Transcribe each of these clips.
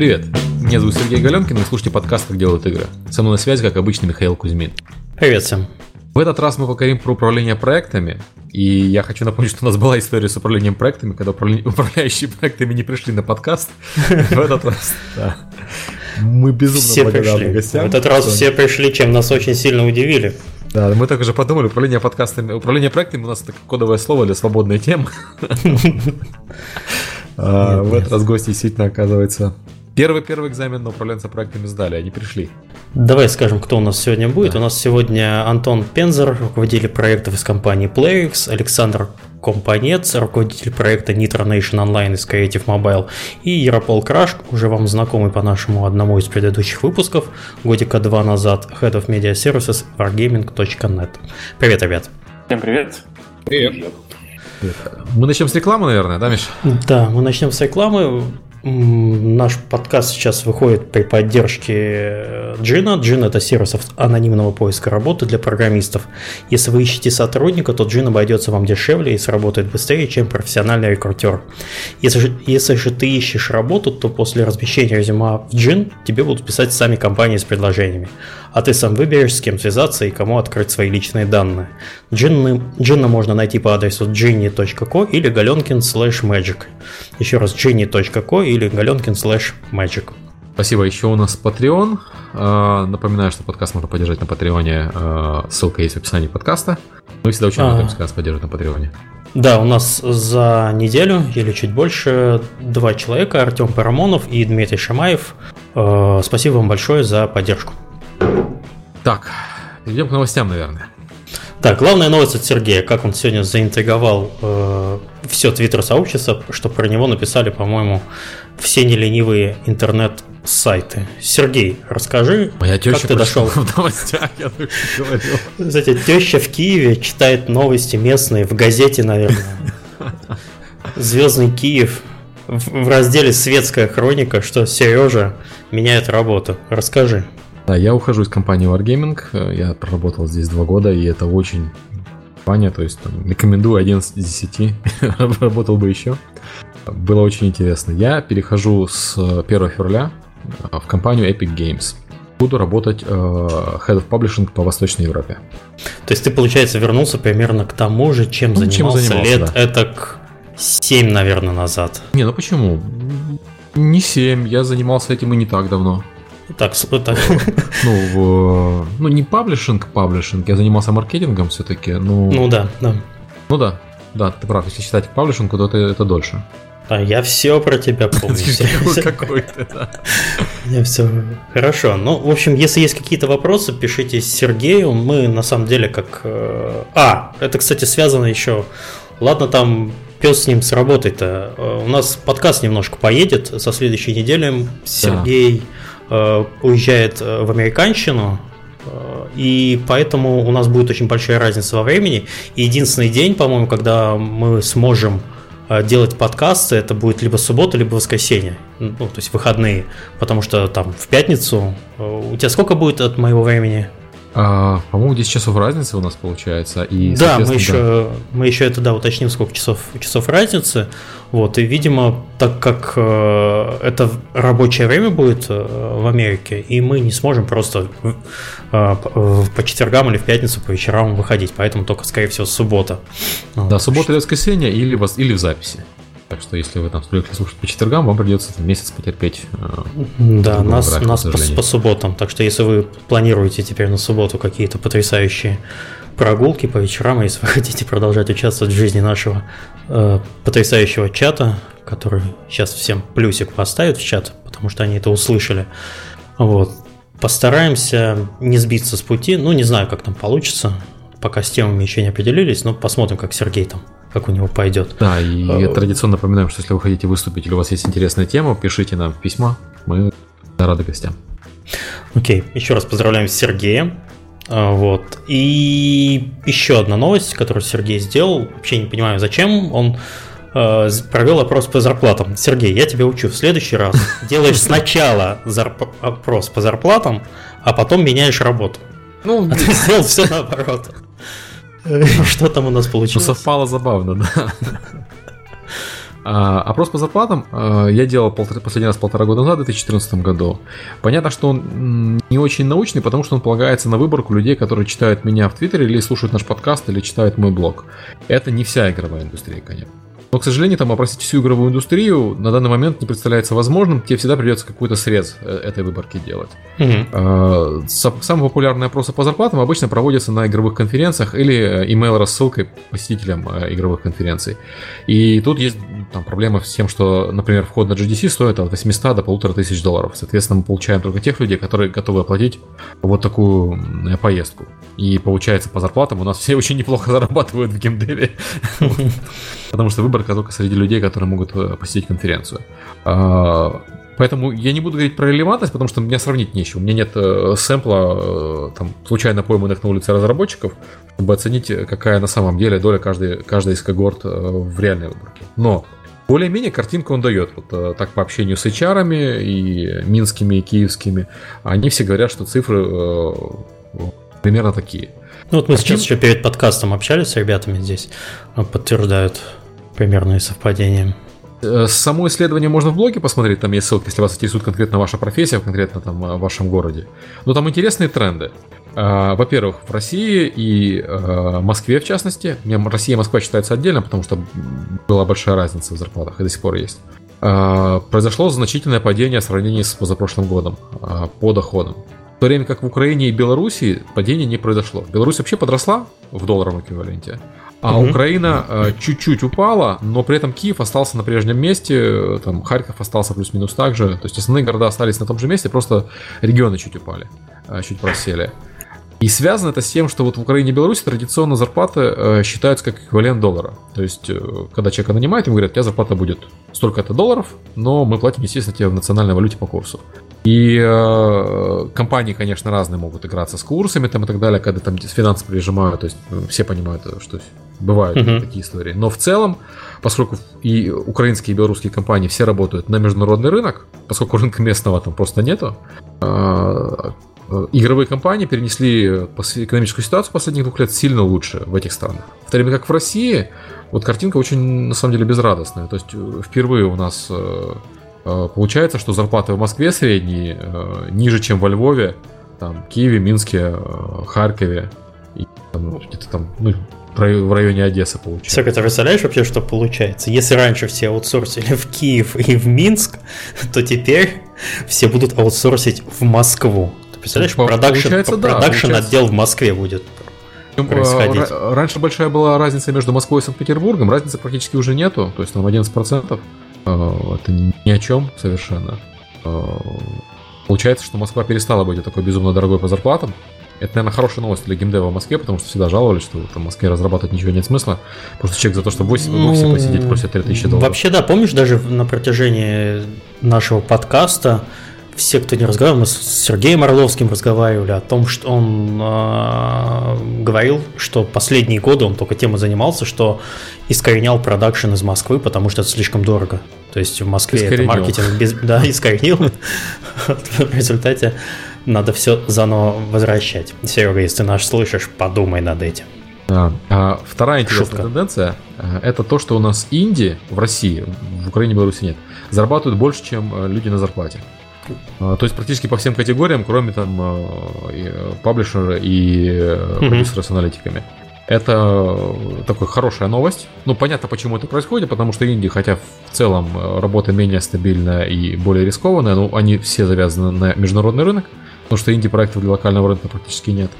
Привет, меня зовут Сергей Галенкин, вы слушаете подкаст «Как делают игры». Со мной на связи, как обычно, Михаил Кузьмин. Привет всем. В этот раз мы поговорим про управление проектами, и я хочу напомнить, что у нас была история с управлением проектами, когда управляющие проектами не пришли на подкаст. В этот раз, да. Мы безумно все благодарны гостям. В этот раз все пришли, чем нас очень сильно удивили. Да, мы так уже подумали, управление подкастами, управление проектами у нас это кодовое слово для свободной темы. А, в этот раз гости действительно оказывается Первый первый экзамен на управленца проектами сдали, они пришли. Давай скажем, кто у нас сегодня будет. Да. У нас сегодня Антон Пензер, руководитель проектов из компании PlayX, Александр Компанец, руководитель проекта Nitro Nation Online из Creative Mobile, и Яропол Краш, уже вам знакомый по нашему одному из предыдущих выпусков, годика два назад, Head of Media Services wargaming.net. Привет, ребят. Всем привет. Привет. Мы начнем с рекламы, наверное, да, Миш? Да, мы начнем с рекламы. Наш подкаст сейчас выходит при поддержке э, Джина. Джин – это сервис анонимного поиска работы для программистов. Если вы ищете сотрудника, то Джин обойдется вам дешевле и сработает быстрее, чем профессиональный рекрутер. Если же, если же ты ищешь работу, то после размещения резюме в Джин тебе будут писать сами компании с предложениями а ты сам выберешь, с кем связаться и кому открыть свои личные данные. Джинны, Джинна можно найти по адресу ginny.co или galenkin slash magic. Еще раз ginny.co или galenkin slash magic. Спасибо. Еще у нас Patreon. А, напоминаю, что подкаст можно поддержать на Патреоне. А, ссылка есть в описании подкаста. Мы всегда очень рады подкаст поддерживать на Патреоне. Да, у нас за неделю или чуть больше два человека, Артем Парамонов и Дмитрий Шамаев. А, спасибо вам большое за поддержку. Так, идем к новостям, наверное. Так, главная новость от Сергея, как он сегодня заинтриговал э, все твиттер-сообщество, что про него написали, по-моему, все неленивые интернет-сайты. Сергей, расскажи, Моя как ты дошел в новостях, я говорил. Знаете, теща в Киеве читает новости местные в газете, наверное. Звездный Киев в разделе «Светская хроника», что Сережа меняет работу. Расскажи. Да, я ухожу из компании Wargaming. Я проработал здесь два года, и это очень компания, то есть там, рекомендую 11 из 10. Работал бы еще. Было очень интересно. Я перехожу с 1 февраля в компанию Epic Games. Буду работать э, Head of Publishing по Восточной Европе. То есть ты, получается, вернулся примерно к тому же, чем ну, занимался, чем занимался лет да. это 7, наверное, назад. Не, ну почему? Не 7, я занимался этим и не так давно. Так, так. Ну, в, ну, не паблишинг, паблишинг. Я занимался маркетингом все-таки. Ну, ну да, да. Ну да, да, ты прав. Если считать паблишингу, то это, это дольше. А я все про тебя помню. Какой-то, да. Я все. Хорошо. Ну, в общем, если есть какие-то вопросы, пишите Сергею. Мы на самом деле как. Э, а, это, кстати, связано еще. Ладно, там пес с ним сработает-то. Э, у нас подкаст немножко поедет со следующей недели. Сергей. Да Э, уезжает в американщину, и поэтому у нас будет очень большая разница во времени. И единственный день, по-моему, когда мы сможем делать подкасты, это будет либо суббота, либо воскресенье. Ну, то есть выходные. Потому что там в пятницу... У тебя сколько будет от моего времени? А, по-моему, 10 часов разницы у нас получается. И, да, мы еще, да. мы еще это да, уточним, сколько часов, часов разницы. Вот, и, видимо, так как э, это рабочее время будет э, в Америке, и мы не сможем просто э, по четвергам или в пятницу по вечерам выходить, поэтому только, скорее всего, суббота. Да, суббота или воскресенье или, или в записи. Так что если вы там привыкли слушать по четвергам, вам придется там, месяц потерпеть. Э, да, нас, графика, нас по, по субботам. Так что если вы планируете теперь на субботу какие-то потрясающие прогулки по вечерам, если вы хотите продолжать участвовать в жизни нашего э, потрясающего чата, который сейчас всем плюсик поставит в чат, потому что они это услышали. Вот. Постараемся не сбиться с пути. Ну, не знаю, как там получится. Пока с темами еще не определились, но посмотрим, как Сергей там как у него пойдет. Да, и а, традиционно напоминаем, что если вы хотите выступить или у вас есть интересная тема, пишите нам письма, мы рады гостям. Окей, еще раз поздравляем с Сергеем. А, вот. И еще одна новость, которую Сергей сделал. Вообще не понимаю, зачем он э, провел опрос по зарплатам. Сергей, я тебя учу. В следующий раз делаешь сначала опрос по зарплатам, а потом меняешь работу. Ну, а ты сделал все наоборот. Что там у нас получилось? Ну, совпало забавно, да. А, опрос по зарплатам а, я делал последний раз полтора года назад, в 2014 году. Понятно, что он не очень научный, потому что он полагается на выборку людей, которые читают меня в Твиттере или слушают наш подкаст, или читают мой блог. Это не вся игровая индустрия, конечно. Но, к сожалению, там опросить всю игровую индустрию на данный момент не представляется возможным. Тебе всегда придется какой-то срез э, этой выборки делать. Угу. Самые популярные опросы по зарплатам обычно проводятся на игровых конференциях или email рассылкой посетителям э, игровых конференций. И тут есть там проблема с тем, что, например, вход на GDC стоит от 800 до 1500 долларов. Соответственно, мы получаем только тех людей, которые готовы оплатить вот такую поездку. И получается, по зарплатам у нас все очень неплохо зарабатывают в геймдеве. Потому что выборка только среди людей, которые могут э, посетить конференцию. А, поэтому я не буду говорить про релевантность, потому что меня сравнить нечего. У меня нет э, сэмпла э, там, случайно пойманных на улице разработчиков, чтобы оценить, какая на самом деле доля каждой, каждой из когорт в реальной выборке. Но более-менее картинку он дает. Вот так по общению с HR и минскими, и киевскими. Они все говорят, что цифры примерно такие. Ну вот мы Картин... сейчас еще перед подкастом общались с ребятами здесь, подтверждают примерные совпадения. Э, само исследование можно в блоге посмотреть, там есть ссылка, если вас интересует конкретно ваша профессия, конкретно там в вашем городе. Но там интересные тренды. А, во-первых, в России и э, Москве, в частности, Россия и Москва считаются отдельно, потому что была большая разница в зарплатах и до сих пор есть. А, произошло значительное падение в сравнении с позапрошлым годом а, по доходам. В то время как в Украине и Беларуси падение не произошло. Беларусь вообще подросла в долларовом эквиваленте, а угу. Украина э, чуть-чуть упала, но при этом Киев остался на прежнем месте, там Харьков остался плюс-минус так же. То есть основные города остались на том же месте, просто регионы чуть упали, чуть просели. И связано это с тем, что вот в Украине и Беларуси традиционно зарплаты э, считаются как эквивалент доллара. То есть, э, когда человека нанимают, ему говорят, у тебя зарплата будет столько-то долларов, но мы платим, естественно, тебе в национальной валюте по курсу. И э, компании, конечно, разные могут играться с курсами там, и так далее, когда там финансы прижимают, то есть все понимают, что бывают uh-huh. такие истории. Но в целом, поскольку и украинские, и белорусские компании все работают на международный рынок, поскольку рынка местного там просто нету, э, Э, игровые компании перенесли экономическую ситуацию последних двух лет сильно лучше в этих странах. В то время как в России вот картинка очень, на самом деле, безрадостная. То есть э, впервые у нас э, получается, что зарплаты в Москве средние ниже, чем во Львове, там, Киеве, Минске, Харькове и там, где-то там, ну, в районе Одессы получается. Сака, ты представляешь вообще, что получается? Если раньше все аутсорсили в Киев и в Минск, то теперь все будут аутсорсить в Москву. Представляешь, продакшн, да, продакшн отдел в Москве будет происходить. Раньше большая была разница между Москвой и Санкт-Петербургом, разницы практически уже нету, то есть там 11%. А, это ни о чем совершенно. А, получается, что Москва перестала быть такой безумно дорогой по зарплатам. Это, наверное, хорошая новость для геймдева в Москве, потому что всегда жаловались, что в Москве разрабатывать ничего нет смысла. Потому что человек за то, чтобы в офисе, в офисе посидеть, просит 3000 долларов. Вообще, да, помнишь, даже на протяжении нашего подкаста все, кто не разговаривал, мы с Сергеем Орловским разговаривали о том, что он э, говорил, что последние годы он только тем и занимался, что искоренял продакшн из Москвы, потому что это слишком дорого. То есть в Москве искоренил. это маркетинг без... Да, искоренил. В результате надо все заново возвращать. Серега, если ты наш слышишь, подумай над этим. Да. А вторая интересная Шутка. тенденция э, это то, что у нас инди в России, в Украине и Беларуси нет, зарабатывают больше, чем э, люди на зарплате. А, то есть практически по всем категориям, кроме там и э, паблишера и продюсера с аналитиками. Это такая хорошая новость. Ну, понятно, почему это происходит, потому что Инди, хотя в целом работа менее стабильная и более рискованная, но они все завязаны на международный рынок, потому что инди-проектов для локального рынка практически нет.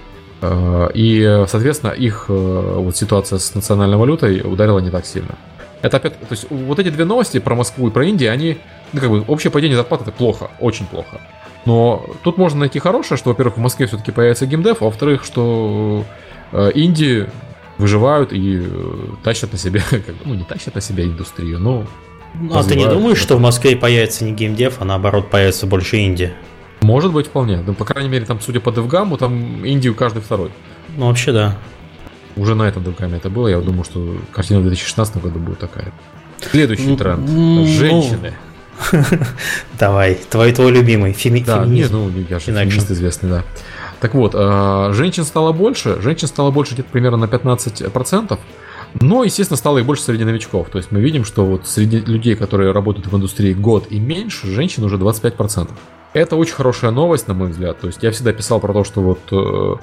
И, соответственно, их вот ситуация с национальной валютой ударила не так сильно. Это опять, то есть вот эти две новости про Москву и про Индию, они ну, как бы, общее падение зарплат это плохо, очень плохо. Но тут можно найти хорошее, что, во-первых, в Москве все-таки появится геймдев, а во-вторых, что э, инди выживают и э, тащат на себе, как бы, ну не тащат на себя индустрию, но... Ну, а ты не думаешь, что в Москве появится не геймдев, а наоборот появится больше инди? Может быть, вполне. Ну, по крайней мере, там, судя по девгаму, там Индию каждый второй. Ну, вообще, да. Уже на этом девгаме это было. Я думаю, что картина в 2016 году будет такая. Следующий тренд. Женщины. Давай, твой твой любимый феми- да, феминизм. Не, ну, я же феминист известный, да. Так вот, э, женщин стало больше, женщин стало больше где-то примерно на 15%, Но, естественно, стало их больше среди новичков. То есть мы видим, что вот среди людей, которые работают в индустрии год и меньше, женщин уже 25%. Это очень хорошая новость, на мой взгляд. То есть я всегда писал про то, что вот э,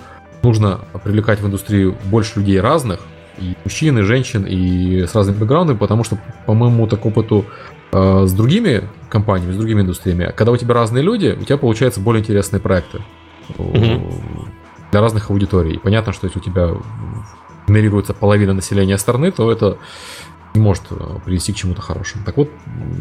нужно привлекать в индустрию больше людей разных, и мужчин, и женщин, и с разными бэкграундами, потому что, по моему так опыту с другими компаниями, с другими индустриями, когда у тебя разные люди, у тебя получаются более интересные проекты mm-hmm. для разных аудиторий. И понятно, что если у тебя генерируется половина населения страны, то это не может э, привести к чему-то хорошему. Так вот,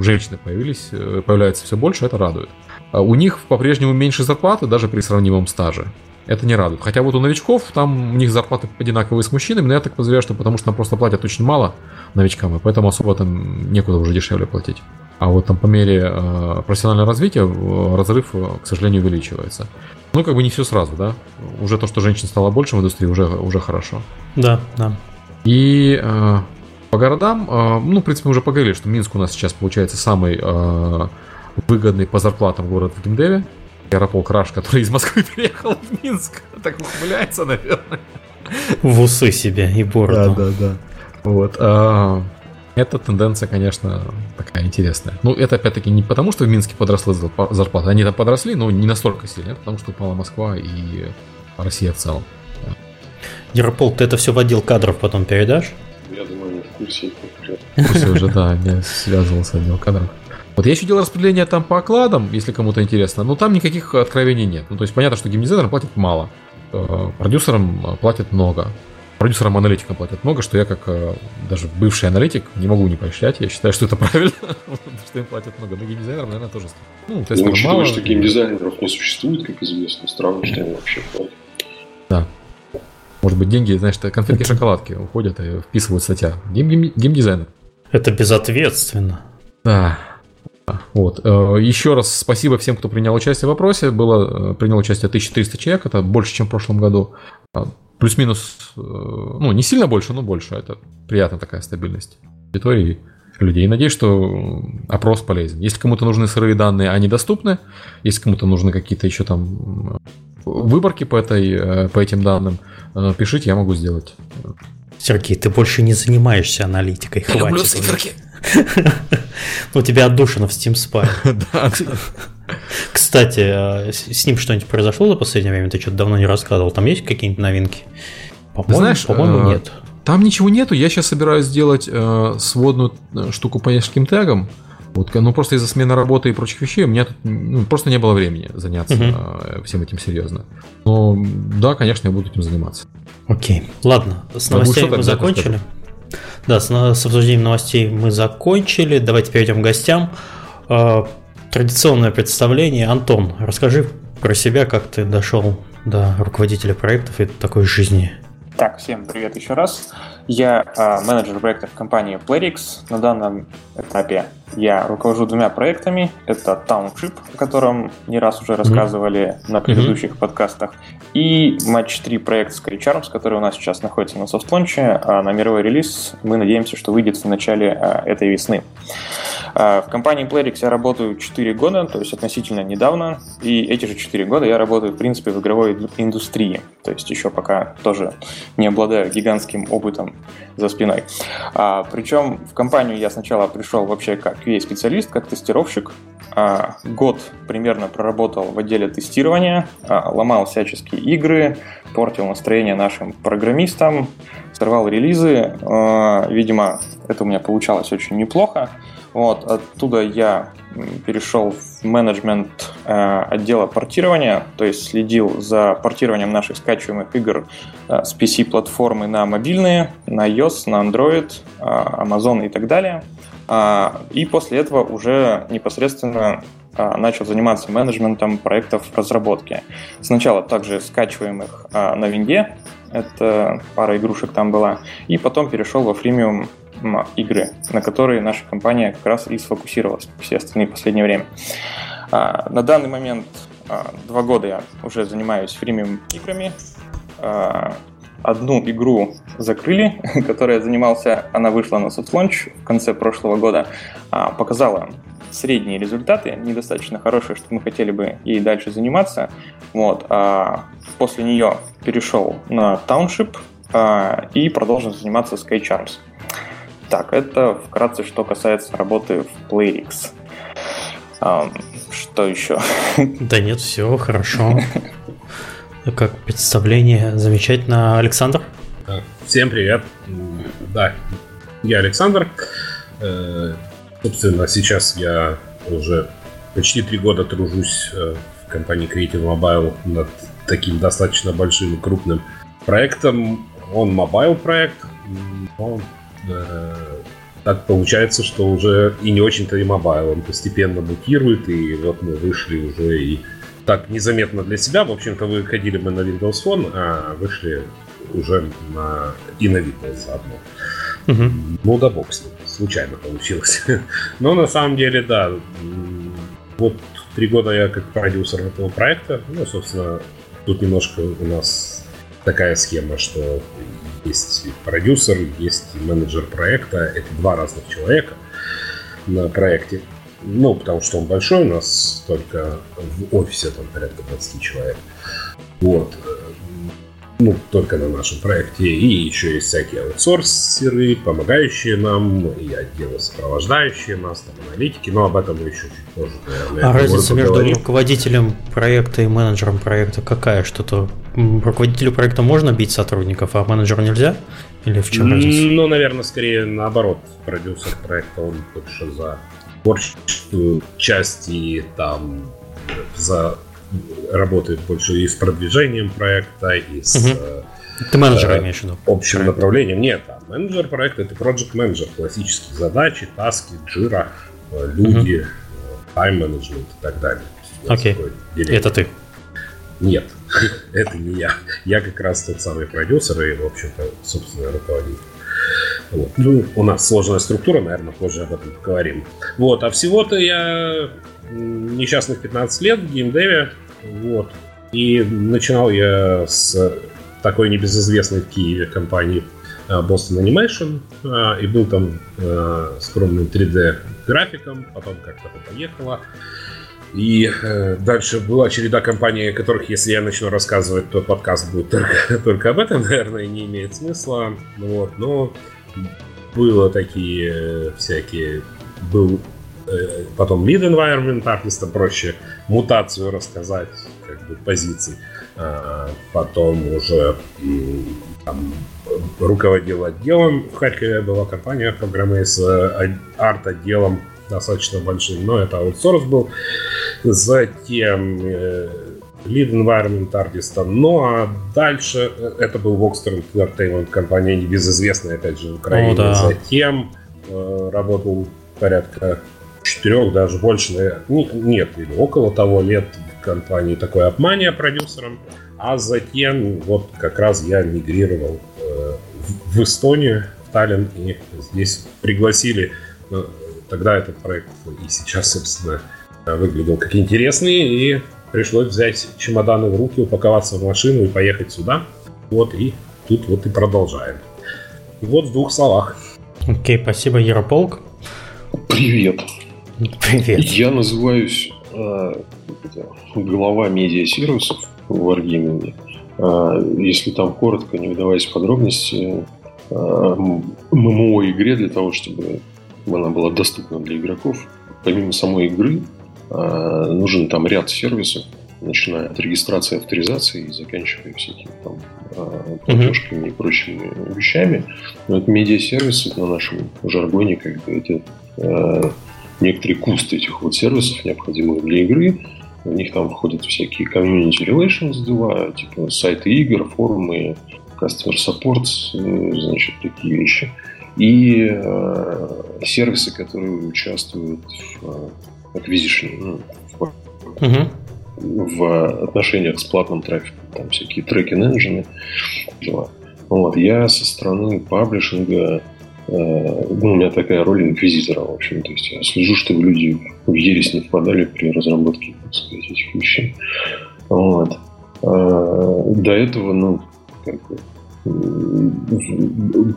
женщины появились, э, появляется все больше, это радует. А у них по-прежнему меньше зарплаты, даже при сравнимом стаже. Это не радует. Хотя вот у новичков там у них зарплаты одинаковые с мужчинами, но я так подозреваю, что потому что там просто платят очень мало новичкам, и поэтому особо там некуда уже дешевле платить. А вот там по мере э, профессионального развития э, разрыв, э, к сожалению, увеличивается. Ну, как бы не все сразу, да. Уже то, что женщин стало больше в индустрии, уже, уже хорошо. Да, да. И э, по городам, э, ну, в принципе, мы уже поговорили, что Минск у нас сейчас получается самый э, выгодный по зарплатам город в геймдеве. Аэропол Краш, который из Москвы переехал в Минск, так ухмыляется, наверное. В усы себе и бороду. Да, да, да. Вот. А, эта тенденция, конечно, такая интересная. Ну, это опять-таки не потому, что в Минске подросла зарплата. Они там подросли, но не настолько сильно, потому что упала Москва и Россия в целом. Яропол, ты это все в отдел кадров потом передашь? Я думаю, они в курсе. В курсе уже, да, не связывался с отдел кадров. Вот я еще делал распределение там по окладам, если кому-то интересно, но там никаких откровений нет. Ну, то есть понятно, что геймдизайнерам платят мало, э, продюсерам э, платят много, продюсерам аналитикам платят много, что я как э, даже бывший аналитик не могу не поощрять. Я считаю, что это правильно, что им платят много. Но геймдизайнерам, наверное, тоже. Ну, то есть ну, учитывая, что геймдизайнеров не существует, как известно, странно, что они вообще платят. Да. Может быть, деньги, знаешь, конфетки шоколадки уходят и вписывают статья. Геймдизайнер. Это безответственно. Да. Вот. Э, Еще раз спасибо всем, кто принял участие в вопросе. Было, э, принял участие 1300 человек, это больше, чем в прошлом году. А, плюс-минус, э, ну, не сильно больше, но больше. Это приятная такая стабильность аудитории людей. Надеюсь, что опрос полезен. Если кому-то нужны сырые данные, они доступны. Если кому-то нужны какие-то еще там выборки по, этой, по этим данным, пишите, я могу сделать. Сергей, ты больше не занимаешься аналитикой. Я Хватит люблю циферки. У тебя отдушина в Steam Spy. Кстати, а с ним что-нибудь произошло за последнее время? Ты что-то давно не рассказывал. Там есть какие-нибудь новинки? По-моему, Знаешь, по-моему, э, нет. Там ничего нету. Я сейчас собираюсь сделать э, сводную э, штуку по нескольким тегам. Вот, ну просто из-за смены работы и прочих вещей у меня тут ну, просто не было времени заняться uh-huh. всем этим серьезно. Но да, конечно, я буду этим заниматься. Окей. Ладно, с новостями мы закончили. Да, с, с обсуждением новостей мы закончили. Давайте перейдем к гостям. А, традиционное представление. Антон, расскажи про себя, как ты дошел до руководителя проектов и такой жизни. Так, всем привет еще раз. Я э, менеджер проектов компании Playrix. На данном этапе я руковожу двумя проектами. Это Township, о котором не раз уже рассказывали mm-hmm. на предыдущих mm-hmm. подкастах, и Match 3 проект Scary Charms, который у нас сейчас находится на софтлонче. А на мировой релиз мы надеемся, что выйдет в начале а, этой весны. А, в компании Playrix я работаю 4 года, то есть относительно недавно, и эти же 4 года я работаю, в принципе, в игровой индустрии, то есть еще пока тоже не обладаю гигантским опытом за спиной. Причем в компанию я сначала пришел вообще как QA-специалист, как тестировщик, а, год примерно проработал в отделе тестирования, а, ломал всяческие игры, портил настроение нашим программистам, сорвал релизы. А, видимо, это у меня получалось очень неплохо. Вот, оттуда я перешел в менеджмент э, отдела портирования, то есть следил за портированием наших скачиваемых игр э, с PC-платформы на мобильные, на iOS, на Android, э, Amazon и так далее. Э, и после этого уже непосредственно э, начал заниматься менеджментом проектов разработки. Сначала также скачиваемых э, на винде, это пара игрушек там была, и потом перешел во фримиум игры, на которые наша компания как раз и сфокусировалась, как все остальные в последнее время. А, на данный момент а, два года я уже занимаюсь фримиум играми. А, одну игру закрыли, которой я занимался, она вышла на софтлонч в конце прошлого года, показала средние результаты, недостаточно хорошие, что мы хотели бы ей дальше заниматься. Вот. После нее перешел на Township, и продолжим заниматься SkyCharms. Так, это вкратце, что касается работы в PlayRix. Что еще? Да нет, все хорошо. Как представление замечательно. Александр? Всем привет. Да, я Александр. Э, собственно, сейчас я уже почти три года тружусь э, в компании Creative Mobile над таким достаточно большим и крупным проектом. Он mobile проект, но э, так получается, что уже и не очень-то и mobile. Он постепенно мутирует, и вот мы вышли уже и так незаметно для себя. В общем-то, выходили мы на Windows Phone, а вышли уже на, и на Windows заодно. Угу. Ну да бог с ним. Случайно получилось. Но на самом деле, да. Вот три года я как продюсер этого проекта. Ну, собственно, тут немножко у нас такая схема, что есть продюсер, есть менеджер проекта. Это два разных человека на проекте. Ну, потому что он большой, у нас только в офисе там порядка 20 человек. Вот ну, только на нашем проекте. И еще есть всякие аутсорсеры, помогающие нам, и отделы сопровождающие нас, там, аналитики, но об этом мы еще чуть позже, наверное. А разница между руководителем проекта и менеджером проекта какая? Что-то руководителю проекта можно бить сотрудников, а менеджеру нельзя? Или в чем разница? Ну, наверное, скорее наоборот. Продюсер проекта, он больше за творческую часть и там за работает больше и с продвижением проекта, и с... Угу. Ты менеджер э, имеешь в виду? Общим проект. направлением. Нет, а менеджер проекта это project менеджер классические задачи, таски, джира, э, люди, тайм-менеджмент и так далее. Окей, это ты? Нет, это не я. Я как раз тот самый продюсер и, в общем-то, собственно, руководитель. Вот. Ну, у нас сложная структура, наверное, позже об этом поговорим. Вот, а всего-то я несчастных 15 лет в геймдеве. Вот. И начинал я с такой небезызвестной в Киеве компании э, Boston Animation э, и был там э, скромным 3D графиком, потом как-то поехало. И э, дальше была череда компаний, о которых, если я начну рассказывать, то подкаст будет только, только об этом, наверное, не имеет смысла. Вот, но было такие всякие... Был Э, потом lead environment артиста проще мутацию рассказать, как бы позиций. А, потом уже там, руководил отделом в Харькове была компания программы с э, арт-отделом достаточно большим, но это аутсорс был. Затем э, lead environment артиста. Ну а дальше это был Voxter Entertainment, компания небезызвестная, опять же, в Украине. О, да. Затем э, работал порядка четырех, даже больше, наверное, нет, или около того лет в компании такой обмания продюсером, а затем вот как раз я мигрировал э, в, в Эстонию, в Таллин, и здесь пригласили, э, тогда этот проект и сейчас, собственно, выглядел как интересный, и пришлось взять чемоданы в руки, упаковаться в машину и поехать сюда. Вот, и тут вот и продолжаем. Вот в двух словах. Окей, okay, спасибо, Ярополк. Привет. Привет. Я называюсь э, глава медиа-сервисов в Wargaming. Э, если там коротко, не выдаваясь в подробности, э, ММО игре для того, чтобы она была доступна для игроков. Помимо самой игры, э, нужен там ряд сервисов, начиная от регистрации, авторизации и заканчивая всякими там э, платежками mm-hmm. и прочими вещами. Но это медиа-сервисы на нашем жаргоне, как бы это э, некоторый куст этих вот сервисов, необходимых для игры. В них там входят всякие community relations дела, типа сайты игр, форумы, customer support, э, значит, такие вещи. И э, сервисы, которые участвуют в э, acquisition, ну, в, uh-huh. в отношениях с платным трафиком, там всякие трекинг-энджины, дела. Вот, я со стороны паблишинга Э, ну, у меня такая роль инквизитора, в общем. То есть я слежу, чтобы люди в ересь не впадали при разработке, так сказать, этих вещей. Вот. А, до этого, ну, как бы,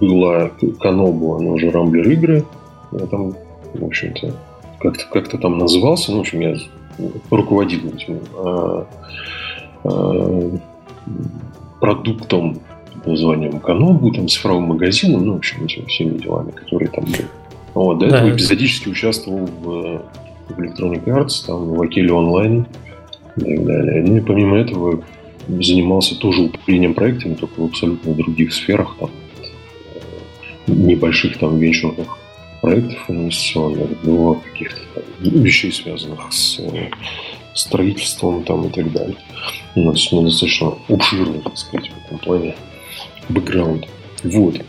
была Канобу, она уже Рамблер игры. Я там, в общем-то, как-то как там назывался. Ну, в общем, я руководил этим а, а, продуктом названием Канобу, там, цифровым магазином, ну, в общем, этими всеми делами, которые там были. Вот, до да. этого эпизодически участвовал в, в Electronic Arts, там, в Акеле онлайн и так далее. Ну и помимо этого занимался тоже управлением проектами, только в абсолютно других сферах, там, небольших там венчурных проектов инвестиционных, до каких-то там, вещей, связанных с строительством там и так далее. У нас ну, достаточно обширный, так сказать, в этом плане бэкграунд. Вот.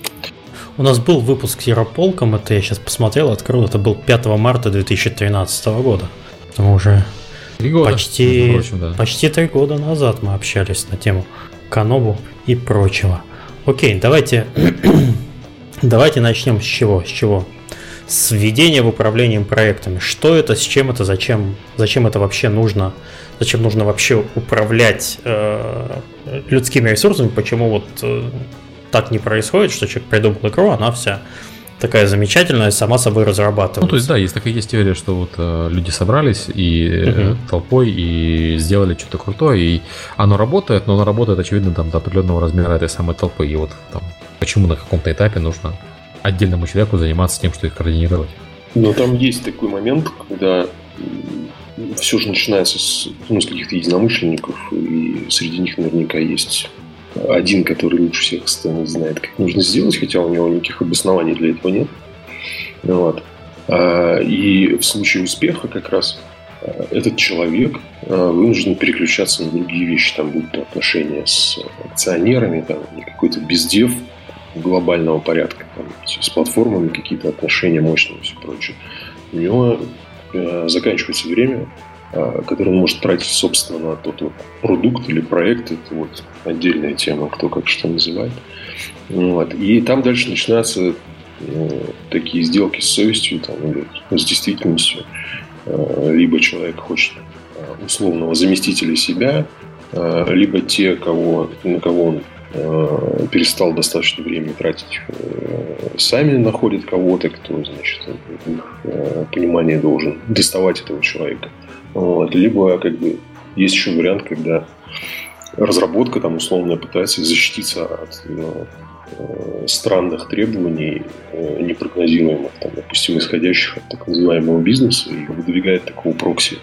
У нас был выпуск с Ярополком, это я сейчас посмотрел, открыл, это был 5 марта 2013 года. Мы уже три года, почти, прочим, да. почти три года назад мы общались на тему Канобу и прочего. Окей, давайте, давайте начнем с чего? С чего? С введения в управлением проектами. Что это, с чем это, зачем, зачем это вообще нужно? Зачем нужно вообще управлять э, людскими ресурсами? Почему вот э, так не происходит, что человек придумал игру, она вся такая замечательная, сама собой разрабатывается. Ну, то есть, да, есть такая есть теория, что вот э, люди собрались и угу. толпой и сделали что-то крутое, и оно работает, но оно работает, очевидно, там до определенного размера этой самой толпы. И вот там, почему на каком-то этапе нужно отдельному человеку заниматься тем, что их координировать. Но там есть такой момент, когда все же начинается с, ну, с каких-то единомышленников, и среди них наверняка есть один, который лучше всех остальных знает, как нужно сделать, хотя у него никаких обоснований для этого нет. Вот. А, и в случае успеха как раз а, этот человек а, вынужден переключаться на другие вещи, там будут отношения с акционерами, там какой-то бездев глобального порядка, там, с платформами какие-то отношения мощные и все прочее. У него заканчивается время, который он может тратить, собственно, на тот вот продукт или проект. Это вот отдельная тема, кто как что называет. Вот. И там дальше начинаются ну, такие сделки с совестью там, или с действительностью. Э, либо человек хочет э, условного заместителя себя, либо те, кого, на кого он перестал достаточно времени тратить, сами находят кого-то, кто, значит, в их понимании должен доставать этого человека. Вот. Либо как бы есть еще вариант, когда разработка там условно пытается защититься от ну, э, странных требований, э, непрогнозируемых, там, допустим, исходящих от так называемого бизнеса, и выдвигает такого прокси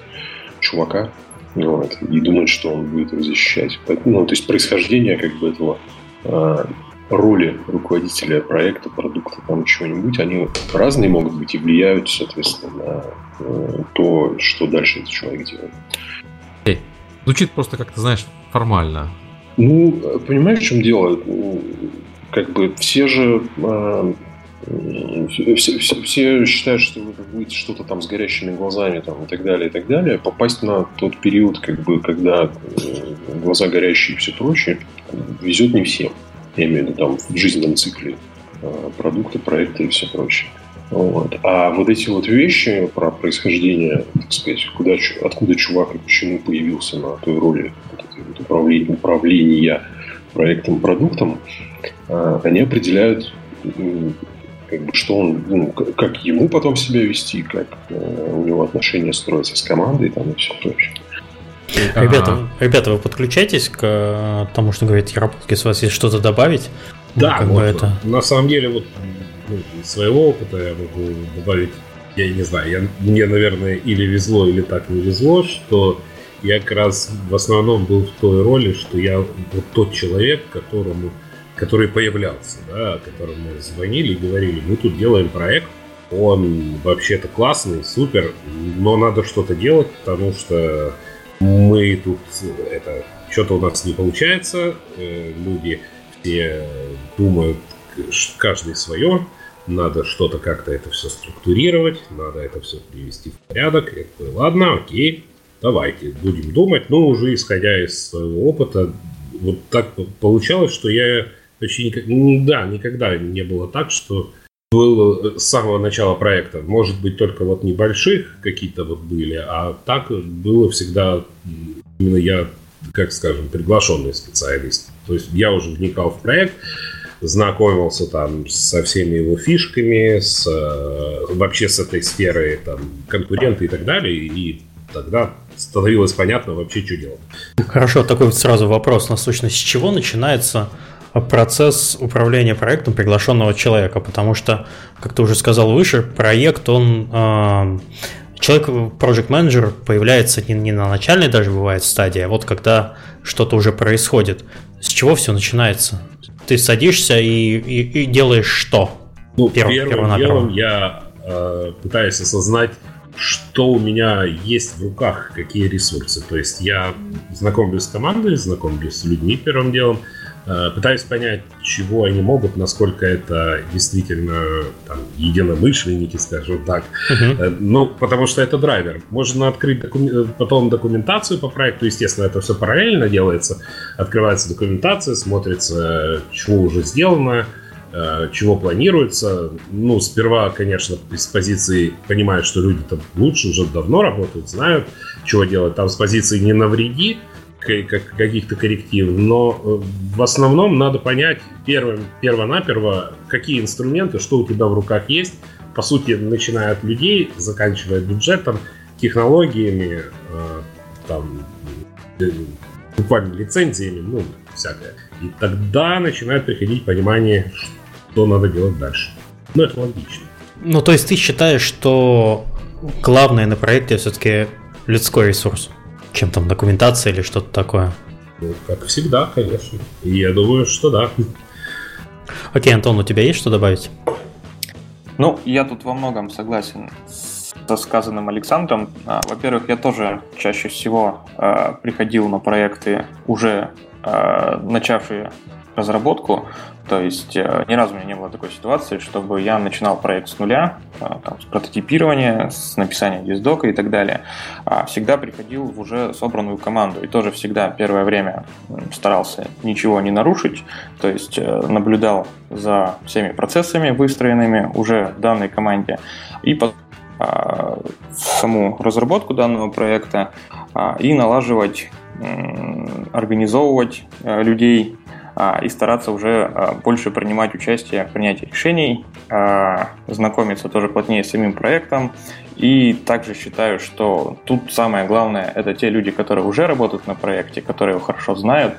чувака, вот, и думает, что он будет его защищать. Поэтому, ну, то есть происхождение как бы этого э, роли руководителя проекта, продукта, там чего-нибудь, они разные могут быть и влияют, соответственно, на э, то, что дальше этот человек делает. Эй, звучит просто как-то, знаешь, формально. Ну, понимаешь, в чем дело? Как бы все же э, все, все, все считают, что вы будете что-то там с горящими глазами там, и так далее, и так далее. Попасть на тот период, как бы, когда э, глаза горящие и все прочее, везет не всем я имею в виду там в жизненном цикле э, продукта, проекта и все прочее. Вот. А вот эти вот вещи про происхождение, так сказать, куда, откуда чувак и почему появился на той роли вот управления, управления проектом, продуктом, э, они определяют, как бы, что он, ну, как ему потом себя вести, как э, у него отношения строятся с командой там, и все прочее. Ребята, ага. ребята, вы подключаетесь к э, тому, что говорит Ярополки, с вас есть что-то добавить? Да, как вот, это... на самом деле, вот ну, из своего опыта я могу добавить, я не знаю, я, мне, наверное, или везло, или так не везло, что я как раз в основном был в той роли, что я вот тот человек, которому, который появлялся, да, которому звонили и говорили, мы тут делаем проект, он вообще-то классный, супер, но надо что-то делать, потому что мы тут это что-то у нас не получается, э, люди все думают каждый свое, надо что-то как-то это все структурировать, надо это все привести в порядок. Я такой, ладно, окей, давайте будем думать, но уже исходя из своего опыта, вот так получалось, что я почти никогда, да, никогда не было так, что был э, с самого начала проекта. Может быть, только вот небольших какие-то вот были, а так было всегда именно я, как скажем, приглашенный специалист. То есть я уже вникал в проект, знакомился там со всеми его фишками, с, э, вообще с этой сферой там, конкуренты и так далее, и тогда становилось понятно вообще, что делать. Хорошо, такой вот сразу вопрос насущно. С чего начинается процесс управления проектом приглашенного человека, потому что, как ты уже сказал выше, проект, он э, человек, project менеджер появляется не, не на начальной даже бывает стадии, а вот когда что-то уже происходит. С чего все начинается? Ты садишься и, и, и делаешь что? Ну, Перв, первым делом я э, пытаюсь осознать, что у меня есть в руках, какие ресурсы. То есть я знакомлюсь с командой, знакомлюсь с людьми первым делом, пытаюсь понять, чего они могут, насколько это действительно там, единомышленники, скажем так. Uh-huh. Ну, потому что это драйвер. Можно открыть докум... Э, потом документацию по проекту. Естественно, это все параллельно делается. Открывается документация, смотрится, чего уже сделано, чего планируется. Ну, сперва, конечно, из позиции понимают, что люди там лучше уже давно работают, знают, чего делать. Там с позиции не навреди, как, каких-то коррективов, но э, в основном надо понять первым, перво-наперво, какие инструменты, что у тебя в руках есть, по сути, начиная от людей, заканчивая бюджетом, технологиями, э, там, э, буквально лицензиями, ну, всякое. И тогда начинает приходить понимание, что надо делать дальше. Ну, это логично. Ну, то есть ты считаешь, что главное на проекте все-таки людской ресурс? Чем там документация или что-то такое? Ну, как всегда, конечно. И я думаю, что да. Окей, Антон, у тебя есть что добавить? Ну, я тут во многом согласен со сказанным Александром. А, во-первых, я тоже чаще всего э, приходил на проекты, уже э, начавшие разработку. То есть э, ни разу у меня не было такой ситуации, чтобы я начинал проект с нуля, э, там, с прототипирования, с написания диздока и так далее. А всегда приходил в уже собранную команду. И тоже всегда первое время старался ничего не нарушить, то есть э, наблюдал за всеми процессами выстроенными уже в данной команде. И потом а, саму разработку данного проекта а, и налаживать, организовывать людей и стараться уже а, больше принимать участие в принятии решений, а, знакомиться тоже плотнее с самим проектом. И также считаю, что тут самое главное это те люди, которые уже работают на проекте, которые его хорошо знают,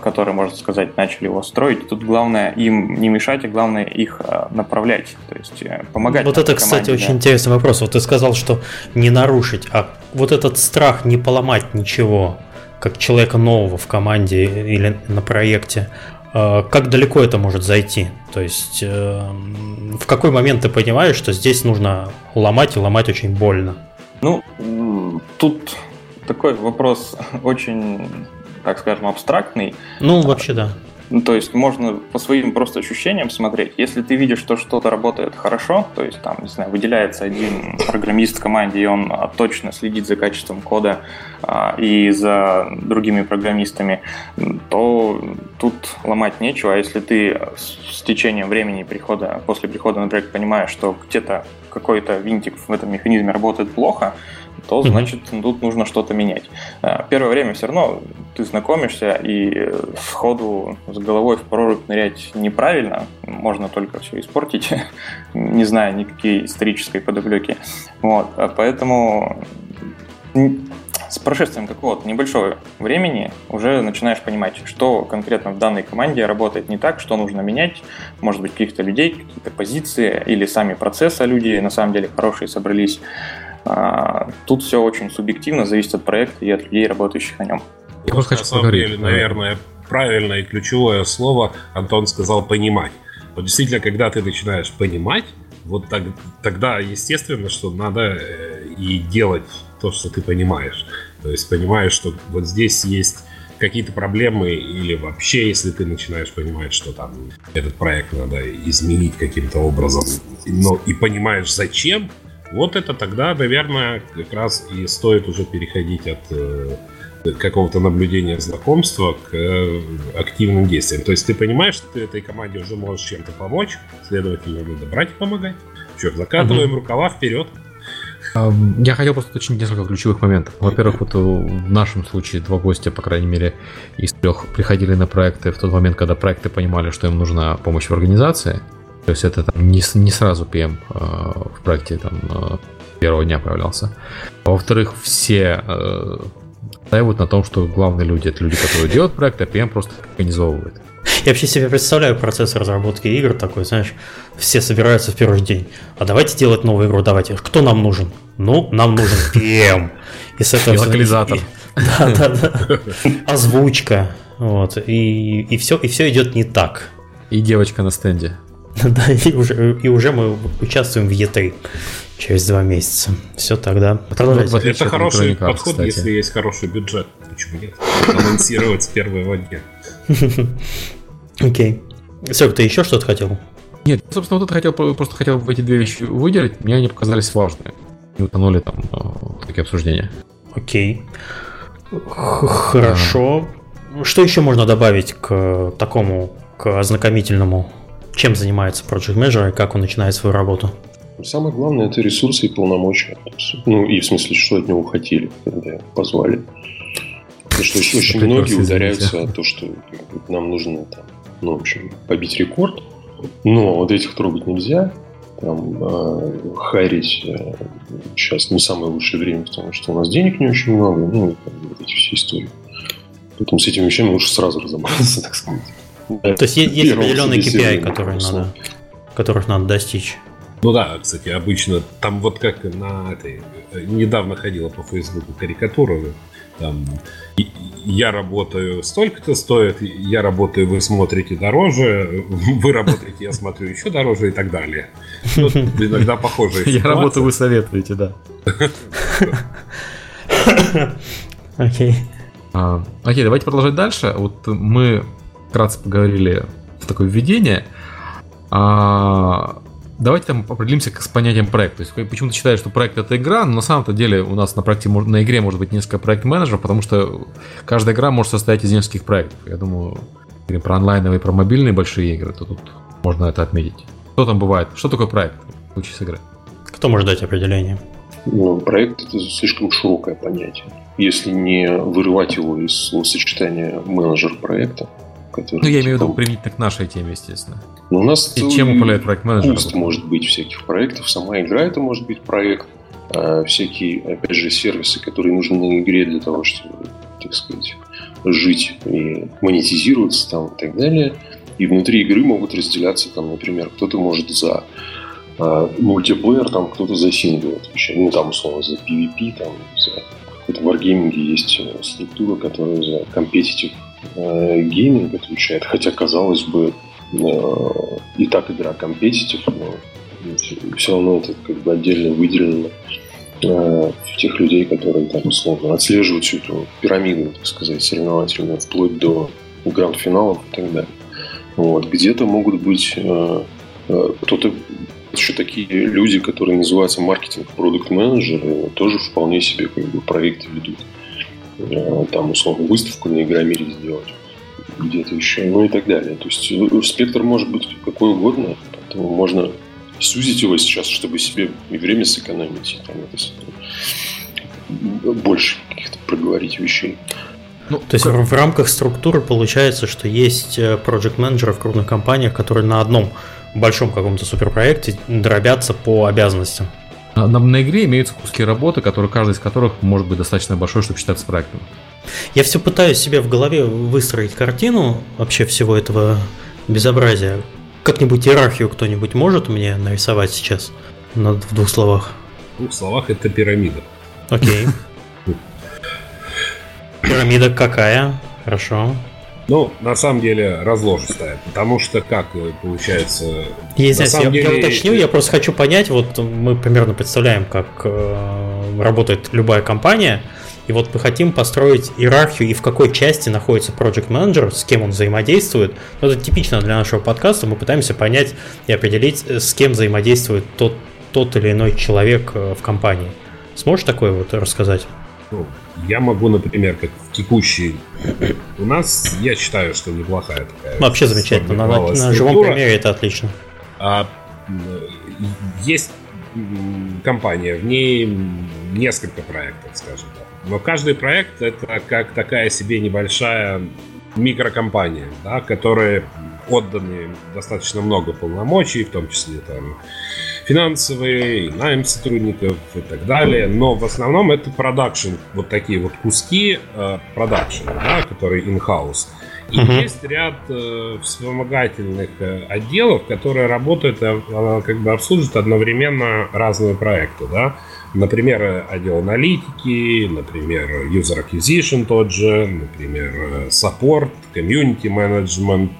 которые, можно сказать, начали его строить. Тут главное им не мешать, а главное их направлять, то есть э, помогать. Вот это, команде, кстати, да. очень интересный вопрос. Вот ты сказал, что не нарушить, а вот этот страх не поломать ничего как человека нового в команде или на проекте, э, как далеко это может зайти? То есть э, в какой момент ты понимаешь, что здесь нужно ломать и ломать очень больно? Ну, тут такой вопрос очень, так скажем, абстрактный. Ну, вообще да. Ну, то есть можно по своим просто ощущениям смотреть. Если ты видишь, что что-то работает хорошо, то есть там, не знаю, выделяется один программист в команде, и он а, точно следит за качеством кода а, и за другими программистами, то тут ломать нечего. А если ты с течением времени прихода, после прихода на проект понимаешь, что где-то какой-то винтик в этом механизме работает плохо, то значит тут нужно что-то менять. Э, первое время все равно ты знакомишься и сходу с головой в прорубь нырять неправильно, можно только все испортить, не зная никакие исторической подоплеки. Вот, а поэтому с прошествием какого-то небольшого времени уже начинаешь понимать, что конкретно в данной команде работает не так, что нужно менять, может быть, каких-то людей, какие-то позиции или сами процессы люди на самом деле хорошие собрались. А, тут все очень субъективно, зависит от проекта и от людей, работающих на нем. Я просто хочу на самом поговорить. деле, наверное, правильное и ключевое слово Антон сказал «понимать». Вот действительно, когда ты начинаешь понимать, вот так, тогда естественно, что надо э, и делать то, что ты понимаешь. То есть понимаешь, что вот здесь есть какие-то проблемы или вообще, если ты начинаешь понимать, что там этот проект надо изменить каким-то образом, но и понимаешь зачем, вот это тогда, наверное, как раз и стоит уже переходить от э, какого-то наблюдения знакомства к э, активным действиям. То есть ты понимаешь, что ты этой команде уже можешь чем-то помочь, следовательно, надо брать и помогать. Что, закатываем угу. рукава вперед. Я хотел просто уточнить несколько ключевых моментов. Во-первых, вот в нашем случае два гостя, по крайней мере, из трех приходили на проекты в тот момент, когда проекты понимали, что им нужна помощь в организации. То есть это там не, не сразу PM э, в проекте там э, первого дня появлялся. Во-вторых, все э, настаивают на том, что главные люди это люди, которые делают проект, а PM просто организовывает. Я вообще себе представляю процесс разработки игр такой, знаешь, все собираются в первый день. А давайте делать новую игру, давайте. Кто нам нужен? Ну, нам нужен PM. И с этого... локализатор. Да, да, да. Озвучка. Вот. И, и, все, и все идет не так. И девочка на стенде. Да, и уже, и уже мы участвуем в E3 через два месяца. Все тогда. Продолжайте. Это хороший подход, кстати. если есть хороший бюджет. Почему нет? Анонсировать с первого дня. Окей. Все, ты еще что-то хотел? Нет, собственно, вот это хотел, просто хотел эти две вещи выделить. Мне они показались важными. Не утонули там в такие обсуждения. Окей. Хорошо. Что еще можно добавить к такому, к ознакомительному? Чем занимается Project Manager и как он начинает свою работу? Самое главное это ресурсы и полномочия. Ну, и в смысле, что от него хотели, когда позвали. Потому что очень, очень многие ударяются о том, что нам нужно там, ну, в общем, побить рекорд. Но вот этих трогать нельзя. Там, э, харить э, сейчас не самое лучшее время, потому что у нас денег не очень много. Ну, вот эти все истории. Поэтому с этими вещами лучше сразу разобраться, так сказать. То есть есть определенные KPI, которые надо, которых надо достичь. Ну да, кстати, обычно там вот как на этой недавно ходила по Фейсбуку карикатура, там я работаю столько-то стоит, я работаю, вы смотрите дороже, вы работаете, я смотрю еще дороже и так далее. Вот иногда похожие Я работаю, вы советуете, да. Окей. А, окей, давайте продолжать дальше. Вот мы вкратце поговорили в такое введение. А, давайте там определимся с понятием проекта. То есть почему-то считаю, что проект это игра, но на самом-то деле у нас на проекте на игре может быть несколько проект-менеджеров, потому что каждая игра может состоять из нескольких проектов. Я думаю, говорим про онлайновые, про мобильные большие игры, то тут можно это отметить. Что там бывает? Что такое проект в случае с игрой? Кто может дать определение? Ну, проект это слишком широкое понятие. Если не вырывать его из словосочетания менеджер проекта, который... Ну, я имею в виду применительно к нашей теме, естественно. Но у нас И чем управляет проект менеджер? Пуст может быть всяких проектов. Сама игра это может быть проект. А всякие, опять же, сервисы, которые нужны на игре для того, чтобы, так сказать, жить и монетизироваться там и так далее. И внутри игры могут разделяться, там, например, кто-то может за э, мультиплеер, там кто-то за сингл отвечает. Ну, там, условно, за PvP, там, за какой-то варгейминге есть э, структура, которая за competitive э, гейминг отвечает. Хотя, казалось бы, э, и так игра компетитив, но все равно это как бы отдельно выделено э, тех людей, которые там условно отслеживают всю эту пирамиду, так сказать, соревновательную, вплоть до гранд-финалов и так далее. Вот. Где-то могут быть э, э, кто-то еще такие люди, которые называются маркетинг-продукт-менеджеры, тоже вполне себе как бы проекты ведут. Э, там, условно, выставку на Игромире сделать, где-то еще, ну и так далее. То есть э, спектр может быть какой угодно, поэтому можно сузить его сейчас, чтобы себе и время сэкономить, и там это, больше каких-то проговорить вещей. Ну, то есть в, рамках структуры получается, что есть э, менеджеры в крупных компаниях, которые на одном большом каком-то суперпроекте дробятся по обязанностям. На, на игре имеются куски работы, которые, каждый из которых может быть достаточно большой, чтобы считаться проектом. Я все пытаюсь себе в голове выстроить картину вообще всего этого безобразия. Как-нибудь иерархию кто-нибудь может мне нарисовать сейчас в двух словах? В двух словах это пирамида. Окей. Пирамида какая? Хорошо. Ну, на самом деле, разложистая. Потому что как э, получается... Я, извиняюсь, я, деле... я уточню, я просто хочу понять, вот мы примерно представляем, как э, работает любая компания, и вот мы хотим построить иерархию и в какой части находится Project Manager, с кем он взаимодействует. Ну, это типично для нашего подкаста, мы пытаемся понять и определить, э, с кем взаимодействует тот, тот или иной человек э, в компании. Сможешь такое вот рассказать? Ну, я могу, например, как в текущей... У нас, я считаю, что неплохая такая... Вообще замечательно. На, на живом примере это отлично. А, есть компания, в ней несколько проектов, скажем так. Но каждый проект это как такая себе небольшая микрокомпания, да, которые отданы достаточно много полномочий, в том числе там финансовые, найм сотрудников и так далее. Но в основном это продакшн, вот такие вот куски продакшн, да, которые in-house. И угу. есть ряд э, вспомогательных э, отделов, которые работают, э, э, как бы обслуживают одновременно разные проекты, да. Например, отдел аналитики, например, user acquisition тот же, например, э, support, community management,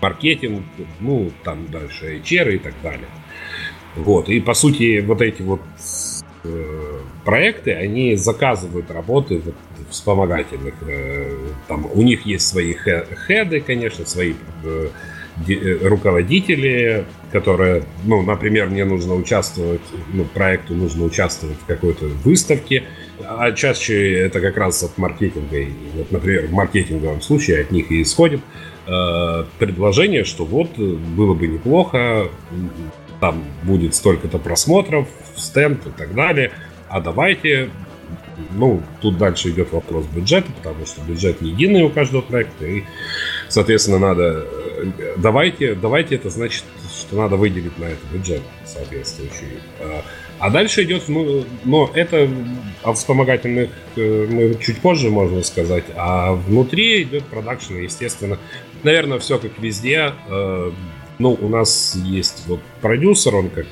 маркетинг, ну, там дальше HR и так далее. Вот, и по сути вот эти вот э, проекты, они заказывают работы вот, вспомогательных. Э, там, у них есть свои хеды, конечно, свои э, э, руководители, которые, ну, например, мне нужно участвовать, ну, проекту нужно участвовать в какой-то выставке, а чаще это как раз от маркетинга. Вот, например, в маркетинговом случае от них и исходит предложение, что вот было бы неплохо, там будет столько-то просмотров, стенд и так далее, а давайте ну, тут дальше идет вопрос бюджета, потому что бюджет не единый у каждого проекта, и, соответственно, надо... Э, давайте, давайте это значит, что надо выделить на это бюджет соответствующий. А, дальше идет, ну, но это о вспомогательных э, мы чуть позже можно сказать, а внутри идет продакшн, естественно. Наверное, все как везде. Э, ну, у нас есть вот продюсер, он как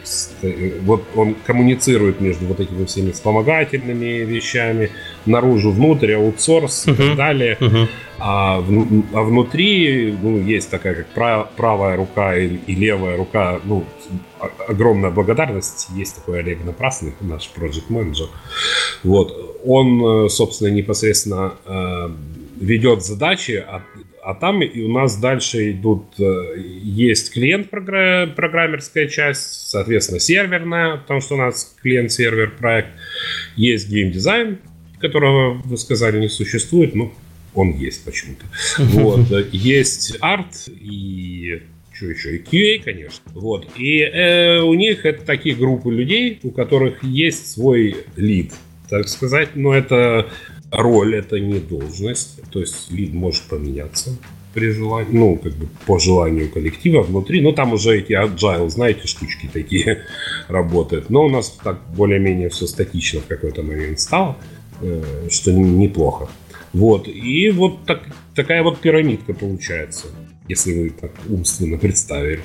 вот он коммуницирует между вот этими всеми вспомогательными вещами, наружу, внутрь, аутсорс uh-huh. и так далее. Uh-huh. А, в, а внутри ну, есть такая как прав, правая рука и, и левая рука. Ну, огромная благодарность. Есть такой Олег Напрасный, наш проект менеджер. Вот. Он, э, собственно, непосредственно э, ведет задачи, а а там и у нас дальше идут, э, есть клиент программерская часть, соответственно, серверная, потому что у нас клиент-сервер проект. Есть геймдизайн, которого, вы сказали, не существует, но он есть почему-то. Вот. Есть арт и что еще? И QA, конечно. Вот. И э, у них это такие группы людей, у которых есть свой лид, так сказать. Но это роль это не должность, то есть лид может поменяться при желании, ну, как бы по желанию коллектива внутри, но там уже эти agile, знаете, штучки такие работают. Но у нас так более-менее все статично в какой-то момент стало, э, что неплохо. Вот, и вот так, такая вот пирамидка получается, если вы так умственно представили.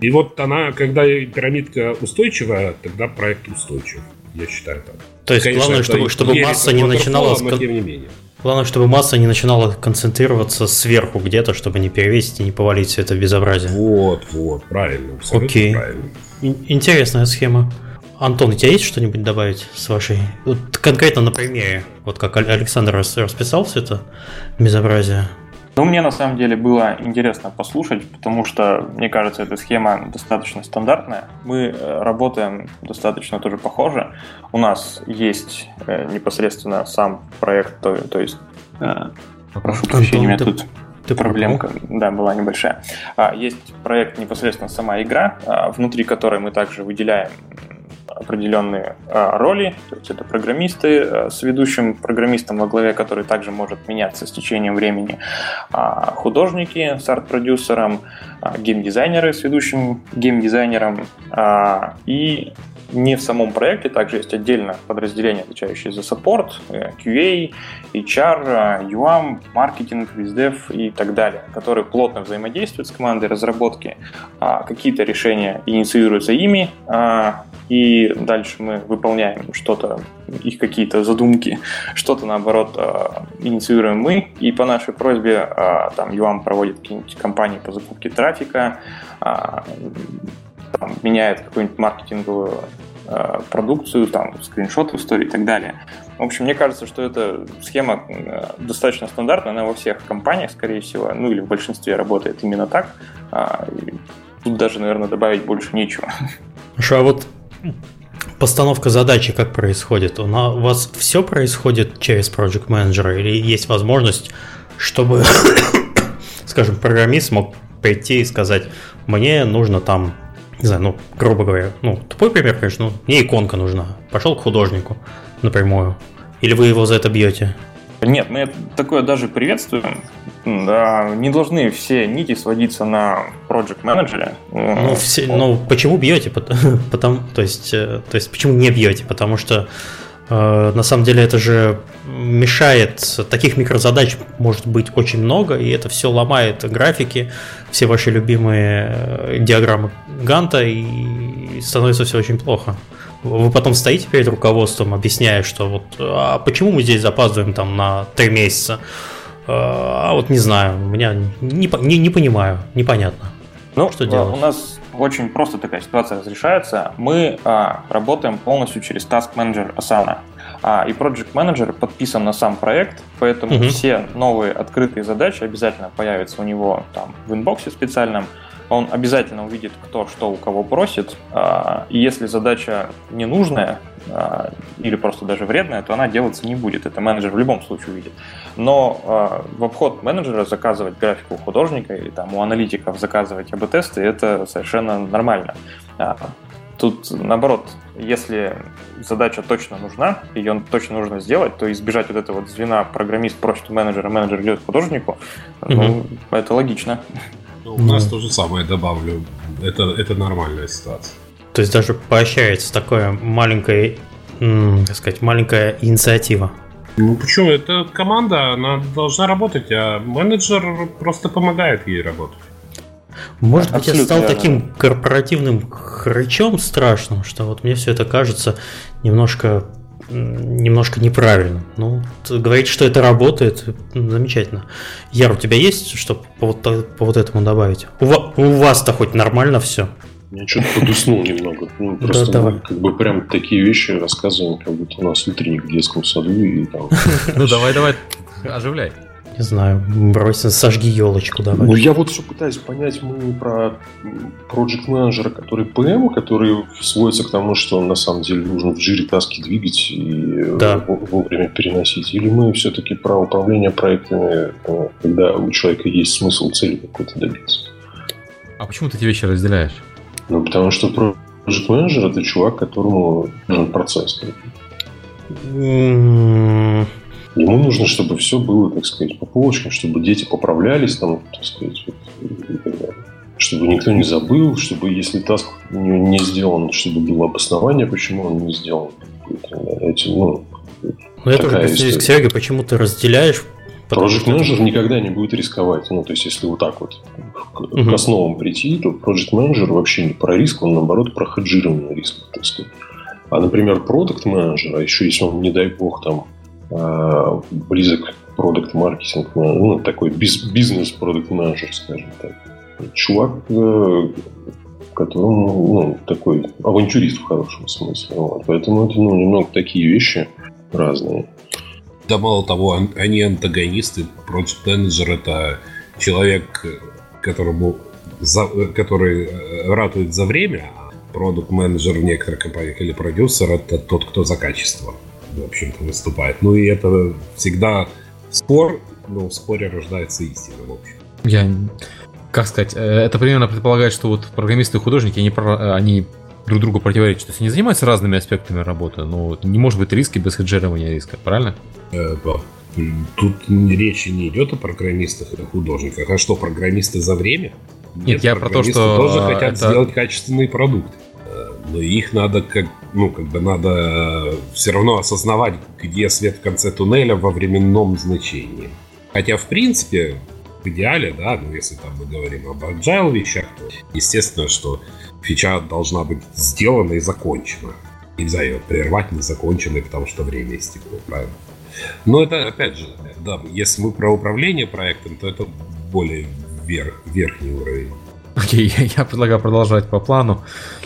И вот она, когда пирамидка устойчивая, тогда проект устойчив. Я считаю так. То есть Конечно, главное, чтобы, чтобы масса не начинала... Тем не. Главное, чтобы масса не начинала концентрироваться сверху где-то, чтобы не перевесить и не повалить все это безобразие. Вот, вот, правильно. Окей. Правильно. Интересная схема. Антон, у тебя есть что-нибудь добавить с вашей... Вот конкретно на примере, вот как Александр расписал все это безобразие. Ну, мне на самом деле было интересно послушать, потому что, мне кажется, эта схема достаточно стандартная. Мы э, работаем достаточно тоже похоже. У нас есть э, непосредственно сам проект, то, то есть... Э, прошу прощения, у меня тут ты проблемка, да, была небольшая. А, есть проект непосредственно сама игра, а, внутри которой мы также выделяем определенные а, роли, то есть это программисты а, с ведущим программистом во главе, который также может меняться с течением времени, а, художники с арт-продюсером, геймдизайнеры с ведущим геймдизайнером и не в самом проекте, также есть отдельно подразделение, отвечающее за саппорт, э, QA, HR, UAM, маркетинг, виздев и так далее, которые плотно взаимодействуют с командой разработки. Какие-то решения инициируются ими, и дальше мы выполняем что-то, их какие-то задумки, что-то наоборот а, инициируем мы, и по нашей просьбе а, там ЮАМ проводит какие-нибудь компании по закупке трафика, а, там, меняет какую-нибудь маркетинговую продукцию, там, скриншоты истории и так далее. В общем, мне кажется, что эта схема достаточно стандартная, она во всех компаниях, скорее всего, ну или в большинстве работает именно так. Тут даже, наверное, добавить больше нечего. Хорошо, а вот Постановка задачи как происходит? У вас все происходит через Project Manager или есть возможность, чтобы, скажем, программист мог прийти и сказать, мне нужно там, не знаю, ну, грубо говоря, ну, тупой пример, конечно, ну, мне иконка нужна. Пошел к художнику напрямую. Или вы его за это бьете? Нет, мы такое даже приветствуем. Да, не должны все нити сводиться на project менеджере. Ну, все, ну почему бьете? Потому, то есть, э, то есть почему не бьете? Потому что на самом деле это же мешает, таких микрозадач может быть очень много, и это все ломает графики, все ваши любимые э, диаграммы Ганта, и становится все очень плохо. Вы потом стоите перед руководством, объясняя, что вот а почему мы здесь запаздываем там на три месяца, э, а вот не знаю, у меня не, не, не понимаю, непонятно. Ну, что делать? У нас очень просто такая ситуация разрешается. Мы а, работаем полностью через Task Manager Asana. А, и Project Manager подписан на сам проект, поэтому угу. все новые открытые задачи обязательно появятся у него там в инбоксе специальном. Он обязательно увидит, кто что у кого просит. А, и если задача ненужная а, или просто даже вредная, то она делаться не будет. Это менеджер в любом случае увидит. Но а, в обход менеджера заказывать графику у художника или там у аналитиков заказывать АБ-тесты, это совершенно нормально. Тут наоборот, если задача точно нужна, ее точно нужно сделать, то избежать вот этого вот звена программист просит менеджера, менеджер идет к художнику, угу. ну, это логично. Ну, у нас то же самое добавлю. Это, это нормальная ситуация. То есть даже поощряется такое маленькое, так сказать, маленькая инициатива. Ну почему? Это команда, она должна работать, а менеджер просто помогает ей работать. Может быть, я стал таким корпоративным хрычом страшным, что вот мне все это кажется немножко немножко неправильно. Ну, говорить, что это работает, замечательно. Яр, у тебя есть что по вот, по вот этому добавить? У, у вас-то хоть нормально все? Я что-то подуснул немного. Ну, просто да, давай. как бы прям такие вещи рассказываем, как будто у нас утренник в детском саду и там. Ну давай, давай, оживляй. Не знаю, брось, сожги елочку давай. Ну, я вот все пытаюсь понять, мы про проект менеджера который PM, который сводится к тому, что на самом деле нужно в жире таски двигать и да. вовремя переносить. Или мы все-таки про управление проектами, э, когда у человека есть смысл цели какой-то добиться. А почему ты эти вещи разделяешь? Ну, потому что проект менеджер это чувак, которому нужен процесс. Ему нужно, чтобы все было, так сказать, по полочкам, чтобы дети поправлялись, там, так сказать, чтобы никто не забыл, чтобы если таск не, не сделан, чтобы было обоснование, почему он не сделан. Эти, ну, ну, я тоже присоединюсь к Сереге, почему ты разделяешь Project Manager никогда не будет рисковать. Ну, то есть, если вот так вот к, uh-huh. к основам прийти, то Project Manager вообще не про риск, он наоборот про хеджирование риска, так сказать. А, например, Product Manager, а еще если он, не дай бог, там близок продукт маркетинг, ну, такой бизнес продукт менеджер, скажем так. Чувак, э, которому, ну, такой авантюрист в хорошем смысле. Вот. Поэтому это, ну, немного такие вещи разные. Да мало того, они антагонисты. Project Manager это человек, которому за, который э, ратует за время, а продукт менеджер в некоторых компаниях или продюсер это тот, кто за качество в общем-то, выступает. Ну и это всегда спор, но в споре рождается истина, в общем. Я, как сказать, э, это примерно предполагает, что вот программисты и художники, они, э, они друг другу противоречат. То есть они занимаются разными аспектами работы, но не может быть риски без хеджирования риска, правильно? Э, Тут речи не идет о программистах и художниках. А что, программисты за время? Нет, Нет я про то, что... тоже хотят это... сделать качественный продукт их надо как, ну, как бы надо все равно осознавать, где свет в конце туннеля во временном значении. Хотя, в принципе, в идеале, да, ну, если там мы говорим об agile вещах, то естественно, что фича должна быть сделана и закончена. Нельзя ее прервать незаконченной, потому что время истекло, правильно? Но это, опять же, да, если мы про управление проектом, то это более верх, верхний уровень. Окей, okay, я предлагаю продолжать по плану.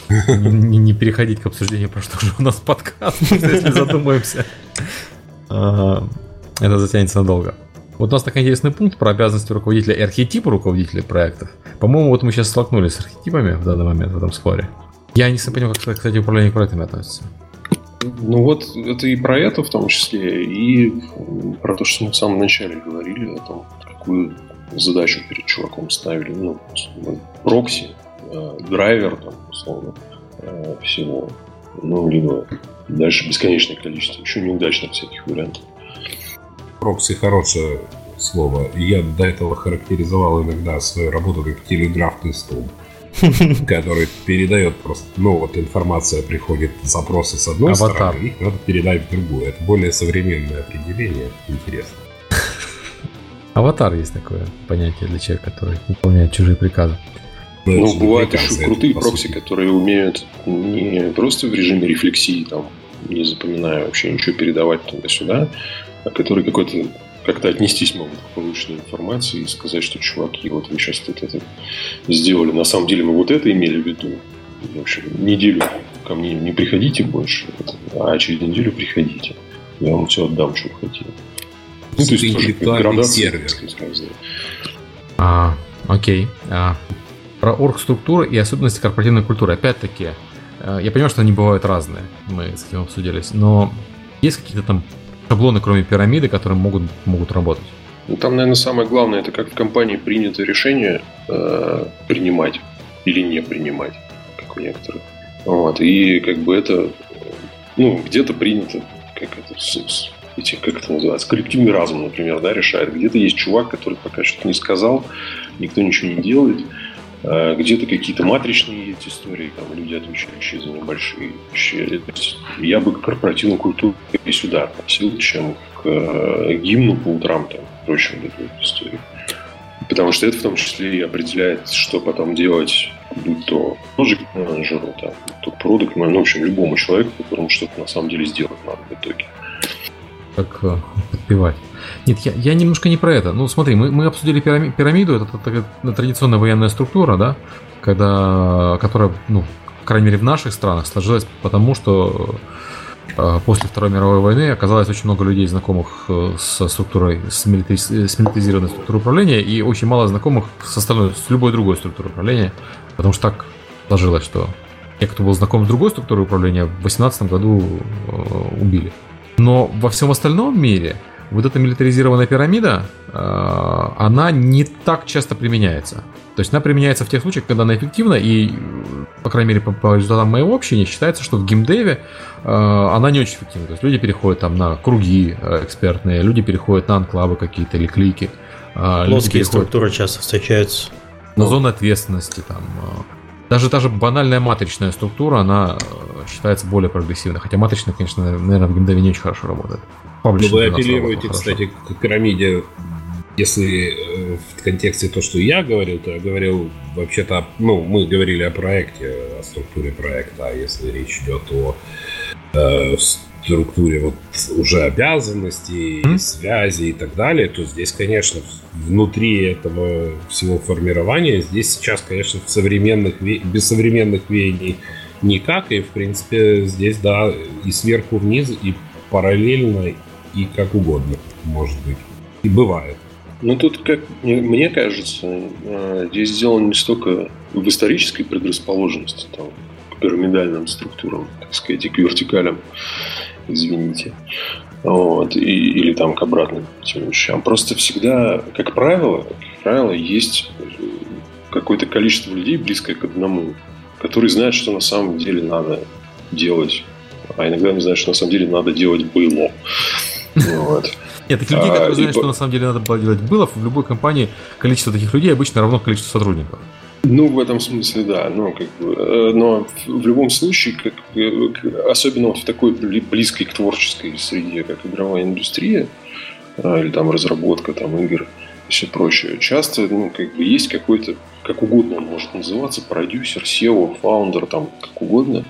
Не, не переходить к обсуждению, про что же у нас подкаст, если задумаемся. А, это затянется надолго. Вот у нас такой интересный пункт про обязанности руководителя и архетипы руководителей проектов. По-моему, вот мы сейчас столкнулись с архетипами в данный момент в этом споре. Я не совсем понял, как, кстати, управление проектами относится. Ну вот, это и про это в том числе, и про то, что мы в самом начале говорили, о том, какую задачу перед чуваком ставили. Ну, прокси, драйвер, там, условно, э, всего. Ну, либо дальше бесконечное количество еще неудачных всяких вариантов. Прокси хорошее слово. Я до этого характеризовал иногда свою работу как телеграфный стол. который передает просто, ну вот информация приходит, запросы с одной Аватар. стороны, их надо передать в другую. Это более современное определение, интересно. Аватар есть такое понятие для человека, который выполняет чужие приказы. Ну, ну бывают еще крутые прокси, которые умеют не просто в режиме рефлексии, там, не запоминая вообще ничего, передавать туда-сюда, а которые какой-то как-то отнестись могут к полученной информации и сказать, что, чуваки, вот вы сейчас тут это сделали. На самом деле мы вот это имели в виду. В общем, неделю ко мне не приходите больше, а через неделю приходите. Я вам все отдам, что хотите. Ну, то есть интеллектуальный сервер. А, окей. А, про орг-структуру и особенности корпоративной культуры. Опять-таки, э, я понимаю, что они бывают разные, мы с этим обсудились, но есть какие-то там шаблоны, кроме пирамиды, которые могут, могут работать? Ну, там, наверное, самое главное, это как в компании принято решение э, принимать или не принимать, как у некоторых. Вот. И как бы это, ну, где-то принято, как это, эти, как это называется, коллективный разум, например, да, решает. Где-то есть чувак, который пока что-то не сказал, никто ничего не делает. Э, где-то какие-то матричные эти истории, там люди, отвечающие за небольшие вещи. Я бы к корпоративной культуре и сюда относил, чем к э, гимну по утрам, там, прочим, эту историю. Потому что это в том числе и определяет, что потом делать, будь то тоже менеджеру, там, то продукт ну, в общем, любому человеку, которому что-то на самом деле сделать надо в итоге. Как э, подпевать. Нет, я, я немножко не про это. Ну, смотри, мы, мы обсудили пирамиду, это, это, это традиционная военная структура, да, когда, которая, ну, по крайней мере, в наших странах сложилась потому, что э, после Второй мировой войны оказалось очень много людей, знакомых э, со структурой, с, милитари, с милитаризированной структурой управления, и очень мало знакомых с остальной, с любой другой структурой управления, потому что так сложилось, что те, кто был знаком с другой структурой управления, в 2018 году э, убили. Но во всем остальном мире – вот эта милитаризированная пирамида, э, она не так часто применяется. То есть она применяется в тех случаях, когда она эффективна, и, по крайней мере, по, по результатам моего общения, считается, что в геймдеве э, она не очень эффективна. То есть люди переходят там на круги э, экспертные, люди переходят на анклавы какие-то или клики. Плоские переходят... структуры часто встречаются. На зоны ответственности там. Даже та же банальная матричная структура, она считается более прогрессивной. Хотя матричная, конечно, наверное, в геймдеве не очень хорошо работает. Но ну, вы апеллируете, кстати, к пирамиде, если э, в контексте то, что я говорил, то я говорил вообще-то, ну, мы говорили о проекте, о структуре проекта, а если речь идет о э, структуре вот уже обязанностей, mm-hmm. связи и так далее, то здесь, конечно, внутри этого всего формирования, здесь сейчас, конечно, в современных, без современных веяний никак, и, в принципе, здесь, да, и сверху вниз, и параллельно, и как угодно, может быть. И бывает. Ну, тут, как мне кажется, э, здесь дело не столько в исторической предрасположенности там, к пирамидальным структурам, так сказать, и к вертикалям, извините, вот, и, или там к обратным этим вещам. Просто всегда, как правило, как правило, есть какое-то количество людей, близкое к одному, которые знают, что на самом деле надо делать а иногда не знают, что на самом деле надо делать было. Вот. Нет, таких людей, которые а, знают, что на самом деле надо было делать было, в любой компании количество таких людей обычно равно количеству сотрудников. Ну, в этом смысле, да. Но, как бы, э, но в любом случае, как, э, особенно вот в такой близкой к творческой среде, как игровая индустрия, а, или там разработка там, игр и все прочее, часто ну, как бы есть какой-то как угодно он может называться, продюсер, SEO, фаундер, там, как угодно,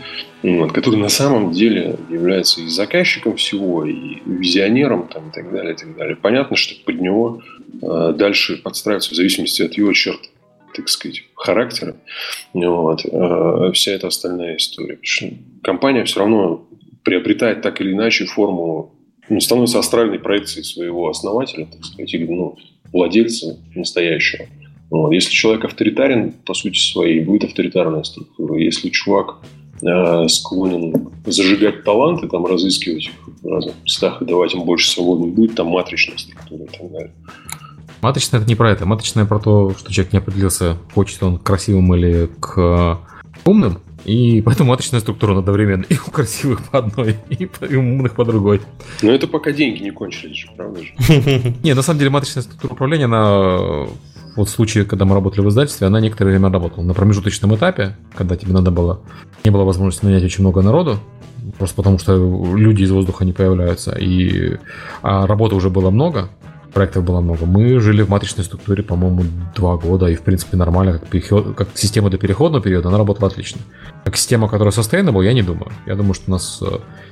который на самом деле является и заказчиком всего, и визионером, там, и так далее, и так далее. Понятно, что под него э, дальше подстраиваться в зависимости от его черт, так сказать, характера, вот, э, вся эта остальная история. компания все равно приобретает так или иначе форму, ну, становится астральной проекцией своего основателя, так сказать, или, ну, владельца настоящего. Вот. Если человек авторитарен, по сути своей, будет авторитарная структура. Если чувак э, склонен зажигать таланты, там, разыскивать их в разных местах и давать им больше свободы, будет там матричная структура и так далее. Матричная это не про это. Матричная про то, что человек не определился, хочет он к красивым или к умным. И поэтому матричная структура одновременно и у красивых по одной, и у умных по другой. Но это пока деньги не кончились, правда же? Не, на самом деле матричная структура управления, она вот в случае, когда мы работали в издательстве, она некоторое время работала на промежуточном этапе, когда тебе надо было, не было возможности нанять очень много народу, просто потому что люди из воздуха не появляются, и а работы уже было много, проектов было много. Мы жили в матричной структуре, по-моему, два года, и, в принципе, нормально, как, переход, как система для переходного периода, она работала отлично. Как система, которая sustainable, я не думаю. Я думаю, что у нас э,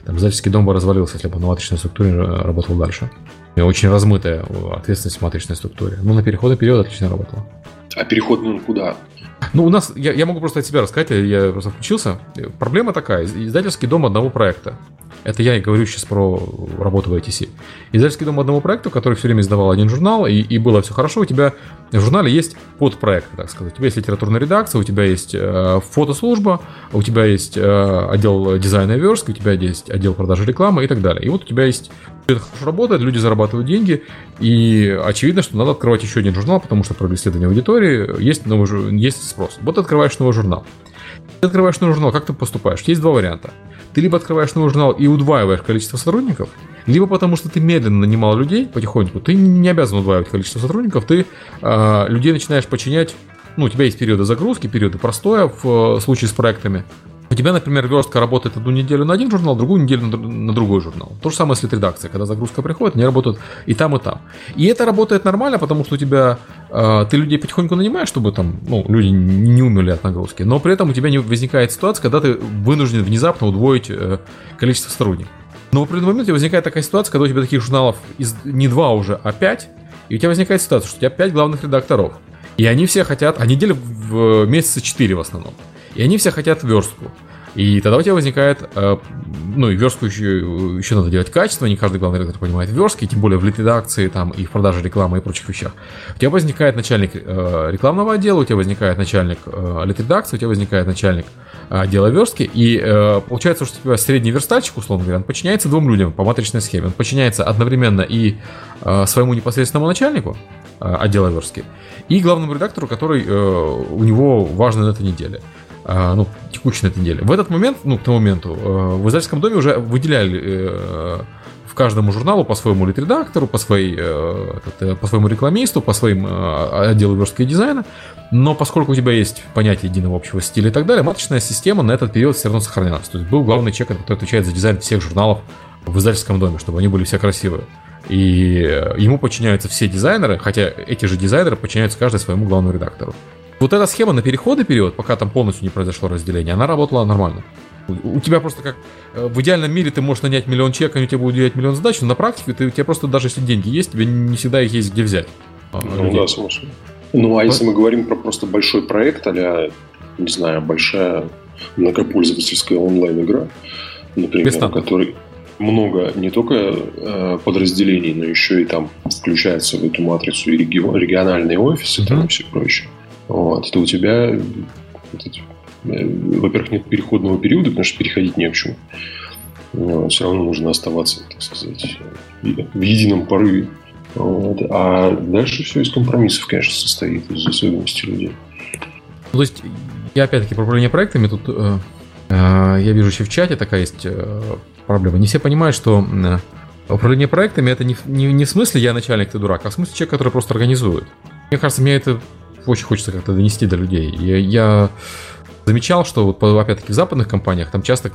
там, издательский дом бы развалился, если бы на матричной структуре э, работал дальше. И очень размытая ответственность в матричной структуре. Ну, на переходный период отлично работала. А переходный он куда? Ну, у нас, я, я могу просто от себя рассказать, я просто включился. Проблема такая, издательский дом одного проекта. Это я и говорю сейчас про работу в ITC. Издательский дом одного проекта, который все время издавал один журнал, и, и было все хорошо, у тебя в журнале есть подпроект, так сказать. У тебя есть литературная редакция, у тебя есть э, фотослужба, у тебя есть э, отдел дизайна верстки, у тебя есть отдел продажи рекламы и так далее. И вот у тебя есть это хорошо работает, люди зарабатывают деньги, и очевидно, что надо открывать еще один журнал, потому что про исследование аудитории есть, новый, есть спрос. Вот открываешь новый журнал. Ты открываешь новый журнал, как ты поступаешь? Есть два варианта. Ты либо открываешь новый журнал и удваиваешь количество сотрудников, либо потому что ты медленно нанимал людей потихоньку, ты не обязан удваивать количество сотрудников, ты э, людей начинаешь подчинять ну, у тебя есть периоды загрузки, периоды простоя в э, случае с проектами. У тебя, например, верстка работает одну неделю на один журнал, другую неделю на другой журнал. То же самое с редакция, когда загрузка приходит, они работают и там, и там. И это работает нормально, потому что у тебя э, ты людей потихоньку нанимаешь, чтобы там ну, люди не умерли от нагрузки. Но при этом у тебя не возникает ситуация, когда ты вынужден внезапно удвоить э, количество сотрудников. Но в определенный момент возникает такая ситуация, когда у тебя таких журналов из, не два уже, а пять, и у тебя возникает ситуация, что у тебя пять главных редакторов. И они все хотят, они делят в месяца 4 в основном. И они все хотят верстку. И тогда у тебя возникает, э, ну и верстку еще, еще надо делать качество, не каждый главный редактор понимает верстки, тем более в редакции там, и в продаже рекламы и прочих вещах. У тебя возникает начальник э, рекламного отдела, у тебя возникает начальник э, редакции, у тебя возникает начальник отдела верстки, и получается, что у тебя средний верстальщик, условно говоря, он подчиняется двум людям по матричной схеме. Он подчиняется одновременно и своему непосредственному начальнику отдела верстки, и главному редактору, который у него важный на этой неделе. А, ну, текущей на этой неделе. В этот момент, ну, к тому моменту, э, в издательском доме уже выделяли э, в каждому журналу по своему лид-редактору, по, своей, э, по своему рекламисту, по своим отделу верстки и дизайна. Но поскольку у тебя есть понятие единого общего стиля и так далее, маточная система на этот период все равно сохранялась. То есть был главный человек, который отвечает за дизайн всех журналов в издательском доме, чтобы они были все красивые. И ему подчиняются все дизайнеры, хотя эти же дизайнеры подчиняются каждый своему главному редактору. Вот эта схема на переходный период, пока там полностью не произошло разделение, она работала нормально. У тебя просто как э, в идеальном мире ты можешь нанять миллион человек, они тебе будут делать миллион задач, но на практике ты, у тебя просто даже если деньги есть, тебе не всегда их есть где взять. А, ну людей. да, слушай. Ну а если мы говорим про просто большой проект, а не знаю, большая многопользовательская онлайн-игра, например, Бестанно. который много не только э, подразделений, но еще и там включается в эту матрицу и реги- региональные офисы mm-hmm. там и все прочее. Вот, то у тебя, э, во-первых, нет переходного периода, потому что переходить не к чему. Но все равно нужно оставаться, так сказать, в едином порыве. Вот. А дальше все из компромиссов, конечно, состоит, из особенностей людей. Ну, то есть, я опять-таки про управление проектами, тут э, э, я вижу еще в чате такая есть э, проблема. Не все понимают, что э, управление проектами это не, не, не в смысле я начальник, ты дурак, а в смысле человек, который просто организует. Мне кажется, мне это очень хочется как-то донести до людей. Я, я замечал, что вот, опять-таки в западных компаниях там часто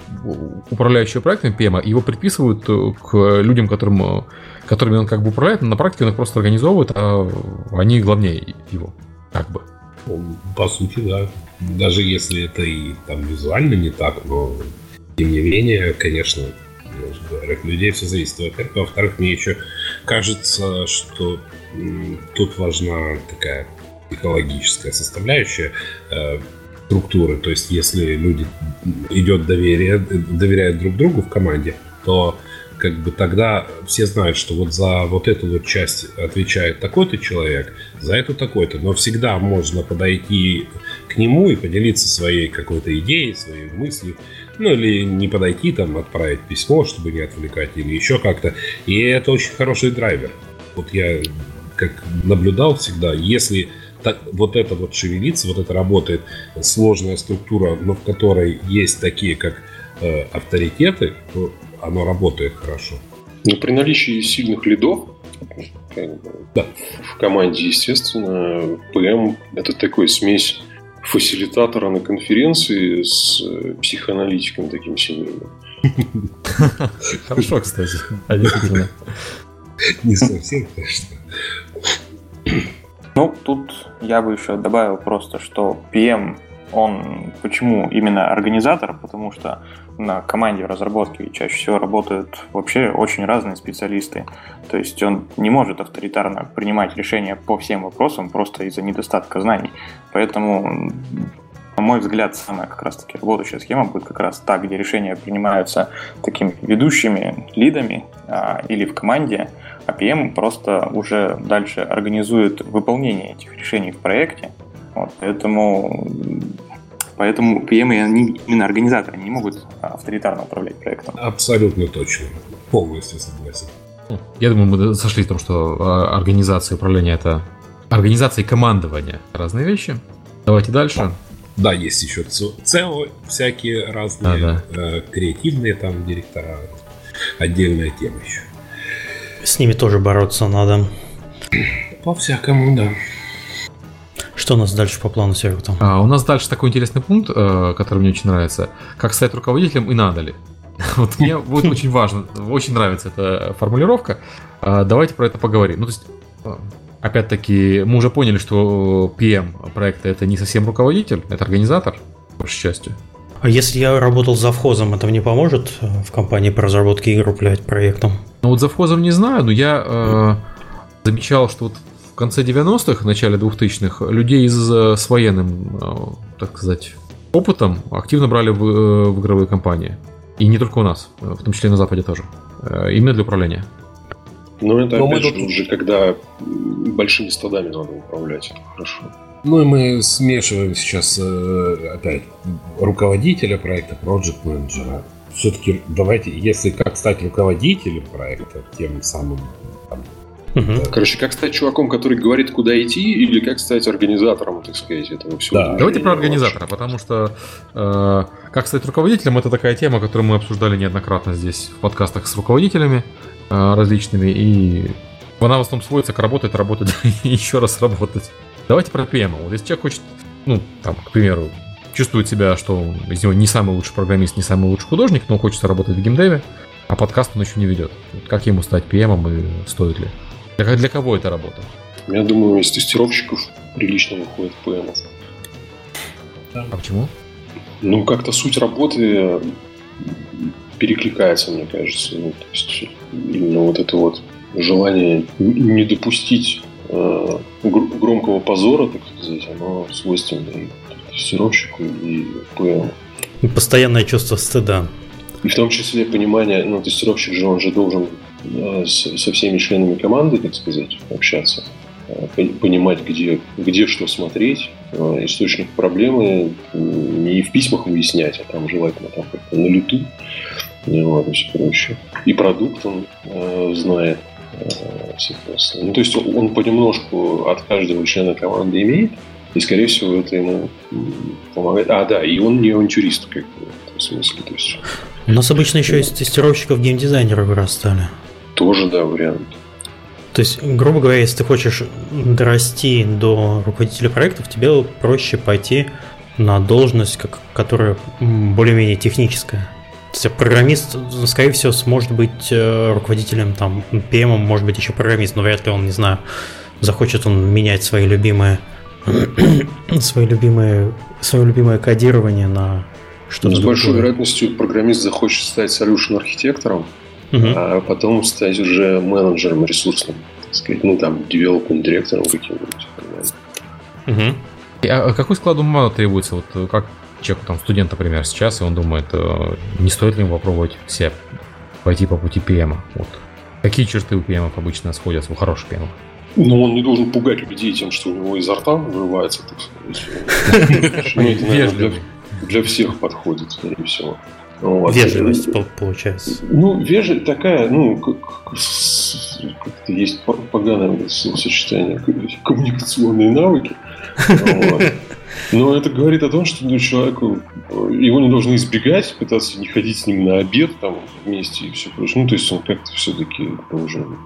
управляющие проектами PM его приписывают э, к людям, которым, э, которыми он как бы управляет, но на практике он их просто организовывает, а они главнее его, как бы. По сути, да. Даже если это и там визуально не так, но тем не менее, конечно, говорят, людей все зависит. Во-первых, во-вторых, мне еще кажется, что тут важна такая экологическая составляющая э, структуры. То есть, если люди идет доверие, доверяют друг другу в команде, то как бы тогда все знают, что вот за вот эту вот часть отвечает такой-то человек, за эту такой-то. Но всегда можно подойти к нему и поделиться своей какой-то идеей, своей мыслью. Ну, или не подойти, там, отправить письмо, чтобы не отвлекать, или еще как-то. И это очень хороший драйвер. Вот я как наблюдал всегда, если так, вот это вот шевелится, вот это работает сложная структура, но в которой есть такие, как э, авторитеты, то оно работает хорошо. Ну, при наличии сильных лидов да. в команде, естественно, ПМ это такой смесь фасилитатора на конференции с э, психоаналитиком таким семейным. Хорошо, кстати. Не совсем, конечно. Ну, тут я бы еще добавил просто, что PM, он почему именно организатор, потому что на команде разработки чаще всего работают вообще очень разные специалисты. То есть он не может авторитарно принимать решения по всем вопросам просто из-за недостатка знаний. Поэтому на мой взгляд, самая как раз-таки работающая схема будет как раз та, где решения принимаются такими ведущими лидами а, или в команде, а PM просто уже дальше организует выполнение этих решений в проекте. Вот, поэтому Поэтому PM, они именно организаторы, они не могут авторитарно управлять проектом. Абсолютно точно. Полностью согласен. Я думаю, мы сошли в том, что а, организация управления это организация и командование разные вещи. Давайте дальше. Да, есть еще ЦЕО, всякие разные, да, да. Э, креативные там директора. Отдельная тема еще. С ними тоже бороться надо. По-всякому, да. Что у нас дальше по плану, Серега? Там? А, у нас дальше такой интересный пункт, э, который мне очень нравится. Как стать руководителем и надо ли? Вот мне вот очень важно, очень нравится эта формулировка. А, давайте про это поговорим. Ну, то есть, э, опять-таки, мы уже поняли, что PM проекта это не совсем руководитель, это организатор, по большей части. А если я работал завхозом, это мне поможет э, в компании по разработке игр управлять проектом? Ну вот завхозом не знаю, но я э, замечал, что вот в конце 90-х, начале 2000-х людей с, с военным, э, так сказать, опытом активно брали в, э, в игровые компании. И не только у нас, э, в том числе и на Западе тоже. Э, именно для управления. Ну, это Но опять же тут... уже когда большими стадами надо управлять. Хорошо. Ну и мы смешиваем сейчас э, опять руководителя проекта, проект менеджера. Все-таки давайте, если как стать руководителем проекта, тем самым там, Угу. Короче, как стать чуваком, который говорит, куда идти, или как стать организатором, так сказать, этого всего? Да. Давайте про организатора, ваш. потому что э, как стать руководителем, это такая тема, которую мы обсуждали неоднократно здесь в подкастах с руководителями э, различными, и она в основном сводится к работать, работать и еще раз работать. Давайте про PM. Вот если человек хочет, ну, там, к примеру, чувствует себя, что из него не самый лучший программист, не самый лучший художник, но хочется работать в геймдеве, а подкаст он еще не ведет. Вот как ему стать PM и стоит ли? Для, для кого это работа? Я думаю, из тестировщиков прилично выходит PM. А почему? Ну, как-то суть работы перекликается, мне кажется. Ну, то есть именно вот это вот желание не допустить э, громкого позора, так сказать, оно свойственно и тестировщику, и ПМ. И постоянное чувство стыда. И в том числе понимание, ну, тестировщик же, он же должен э, с, со всеми членами команды, так сказать, общаться, э, понимать, где, где что смотреть, э, источник проблемы не в письмах выяснять, а там желательно там как-то на лету, вот, и все прочее. И продукт он знает, соответственно. Ну, то есть он понемножку от каждого члена команды имеет, и, скорее всего, это ему помогает. А, да, и он не авантюрист, как бы, в этом смысле. То есть, У нас обычно еще из тестировщиков геймдизайнеры вырастали. Тоже, да, вариант. То есть, грубо говоря, если ты хочешь дорасти до руководителя проектов, тебе проще пойти на должность, которая более-менее техническая есть программист, скорее всего, сможет быть э, руководителем, там, PM, может быть, еще программист, но вряд ли он, не знаю, захочет он менять свои любимые свои любимые, свое любимое кодирование на что-то С большой вероятностью программист захочет стать solution архитектором, угу. а потом стать уже менеджером ресурсным, так сказать, ну там, development директором каким-нибудь. Угу. А какой склад ума требуется? Вот как человеку, там, студент, например, сейчас, и он думает, э, не стоит ли ему попробовать себя пойти по пути PM. Вот. Какие черты у PM обычно сходятся у хороших PM? Ну, он не должен пугать людей тем, что у него изо рта вырывается, так сказать. Ну, это, наверное, для всех подходит, скорее всего. Вот. Вежливость, получается. Ну, вежливость такая, ну, как, как-то есть поганое сочетание коммуникационные навыки. Но это говорит о том, что ну, человеку его не должны избегать, пытаться не ходить с ним на обед там вместе и все прочее. Ну, то есть он как-то все-таки должен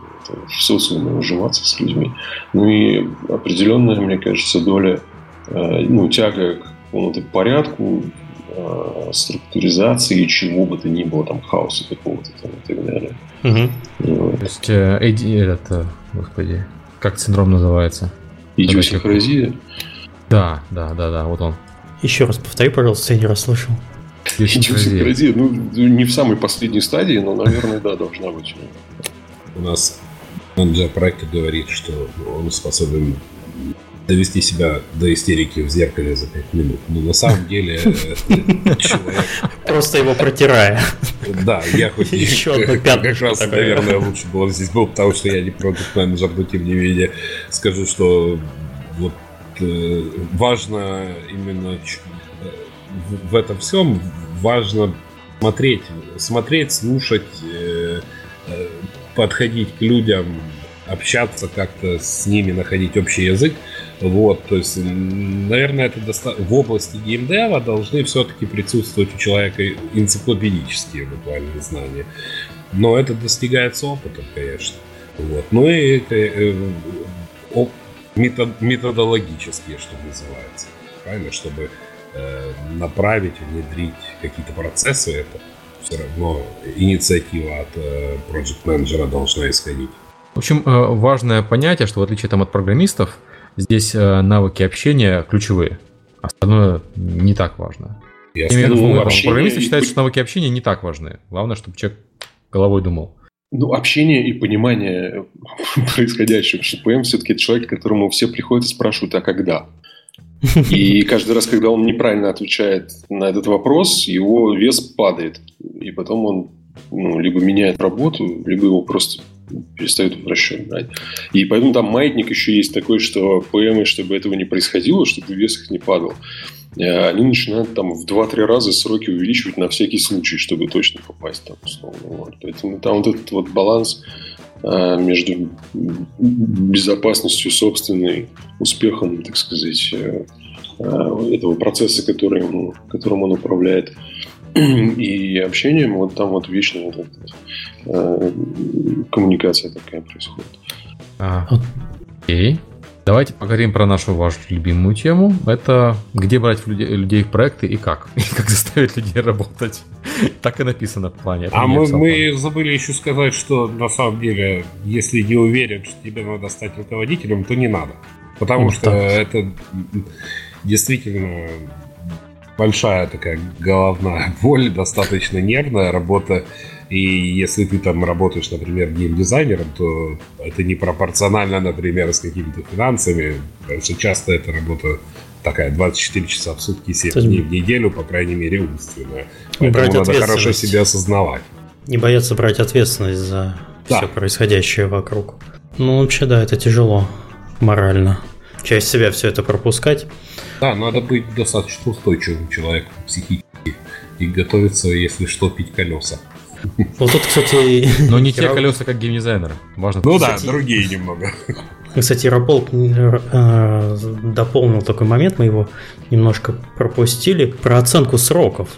в социуме уживаться с людьми. Ну и определенная, мне кажется, доля, э, ну, тяга к какому-то порядку, э, структуризации чего бы то ни было, там, хаоса какого-то там и так далее. Угу. Вот. То есть, э, эди, это, господи, как синдром называется? Идиосинхразия? Да, да, да, да, вот он. Еще раз повтори, пожалуйста, я не расслышал. Идиосинхразия, ну, не в самой последней стадии, но, наверное, да, должна быть. У нас менеджер проекта говорит, что он способен довести себя до истерики в зеркале за 5 минут. Но на самом деле э, человек... Просто его протирая. Да, я хоть еще одно Как раз, наверное, лучше было здесь был, потому что я не продукт менеджер, но тем не менее скажу, что вот важно именно э, в этом всем важно смотреть, смотреть, слушать, подходить к людям, общаться как-то с ними, находить общий язык. Вот, то есть, наверное, это доста... в области геймдева должны все-таки присутствовать у человека энциклопедические буквально знания. Но это достигается опытом, конечно. Вот. Ну и э, метод, методологические, что называется. Правильно, чтобы э, направить, внедрить какие-то процессы, это все равно инициатива от э, project менеджера должна исходить. В общем, э, важное понятие, что в отличие там, от программистов, здесь э, навыки общения ключевые. Остальное не так важно. Я имею в виду, ну, программисты считают, что навыки общения не так важны. Главное, чтобы человек головой думал. Ну, общение и понимание происходящего. Что ПМ все-таки это человек, к которому все приходят и спрашивают, а когда? И каждый раз, когда он неправильно отвечает на этот вопрос, его вес падает. И потом он ну, либо меняет работу, либо его просто перестают в расчет брать. И поэтому там маятник еще есть такой, что ПМы, чтобы этого не происходило, чтобы вес их не падал, э, они начинают там в 2-3 раза сроки увеличивать на всякий случай, чтобы точно попасть там условно. Вот. Поэтому там вот этот вот баланс э, между безопасностью собственной, успехом, так сказать, э, этого процесса, который которым он управляет, и общением, вот там вот вечно вот эта э, коммуникация такая происходит. А, окей. Давайте поговорим про нашу вашу любимую тему. Это где брать людей, людей в проекты и как. И как заставить людей работать. Так и написано в плане. а мы, мы забыли еще сказать, что на самом деле, если не уверен, что тебе надо стать руководителем, то не надо. Потому ну, что так. это действительно большая такая головная боль, достаточно нервная работа. И если ты там работаешь, например, геймдизайнером, то это не пропорционально, например, с какими-то финансами, потому что часто эта работа такая 24 часа в сутки, 7 дней в неделю, по крайней мере, умственная. Поэтому надо хорошо себя осознавать. Не бояться брать ответственность за да. все происходящее вокруг. Ну, вообще, да, это тяжело морально. Часть себя все это пропускать. Да, надо быть достаточно устойчивым человеком психически и готовиться, если что, пить колеса. Вот тут, кстати... Но не те колеса, как геймдизайнера. Важно. Ну да, другие немного. Кстати, Рапол э, дополнил такой момент, мы его немножко пропустили, про оценку сроков.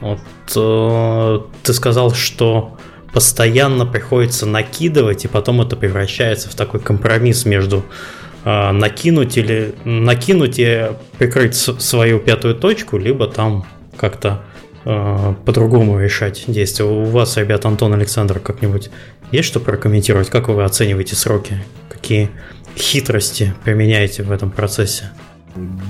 Вот э, ты сказал, что постоянно приходится накидывать, и потом это превращается в такой компромисс между накинуть или накинуть и прикрыть свою пятую точку, либо там как-то э, по-другому решать действия. У вас, ребят, Антон, Александр, как-нибудь есть что прокомментировать? Как вы оцениваете сроки? Какие хитрости применяете в этом процессе?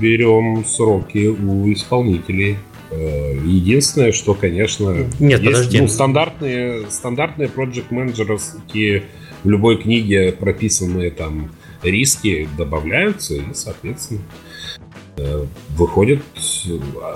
Берем сроки у исполнителей. Э, единственное, что, конечно, Нет, есть, подожди. Ну, стандартные, стандартные project менеджерские в любой книге прописанные там риски добавляются, и, соответственно, э, выходит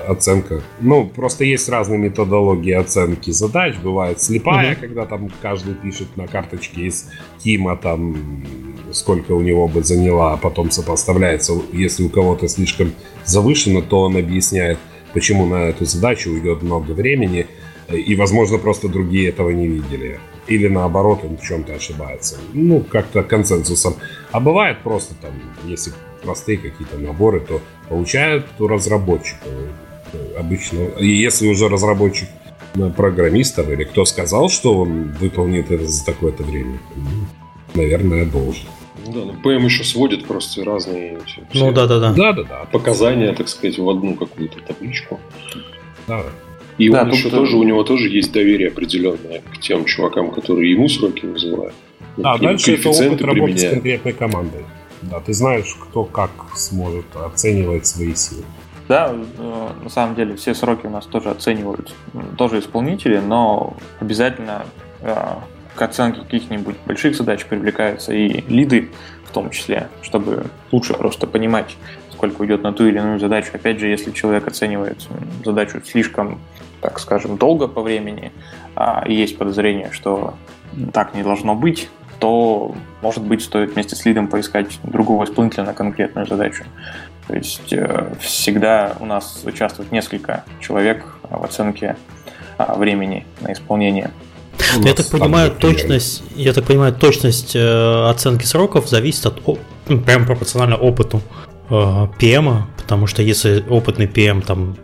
оценка. Ну, просто есть разные методологии оценки задач. Бывает слепая, угу. когда там каждый пишет на карточке из Тима там сколько у него бы заняла, а потом сопоставляется. Если у кого-то слишком завышено, то он объясняет, почему на эту задачу уйдет много времени, и, возможно, просто другие этого не видели или наоборот он в чем-то ошибается. Ну, как-то консенсусом. А бывает просто там, если простые какие-то наборы, то получают разработчик обычно. И если уже разработчик программистов или кто сказал, что он выполнит это за такое-то время, наверное, должен. Да, ну ПМ еще сводит просто разные все, ну, да, да, да. Да, да, да. Показания, так сказать, в одну какую-то табличку. Да. И да, он еще тоже, у него тоже есть доверие определенное к тем чувакам, которые ему сроки называют. Да, дальше это опыт работы с конкретной командой. Да, ты знаешь, кто как сможет оценивать свои силы. Да, э, на самом деле все сроки у нас тоже оценивают тоже исполнители, но обязательно э, к оценке каких-нибудь больших задач привлекаются и лиды в том числе, чтобы лучше просто понимать, сколько уйдет на ту или иную задачу. Опять же, если человек оценивает задачу слишком, так скажем, долго по времени, а есть подозрение, что так не должно быть, то, может быть, стоит вместе с лидом поискать другого исполнителя на конкретную задачу. То есть э, всегда у нас участвует несколько человек в оценке а, времени на исполнение. Я так понимаю, точность, я так понимаю, точность э, оценки сроков зависит от ну, прям пропорционально опыту э, PM, потому что если опытный PM там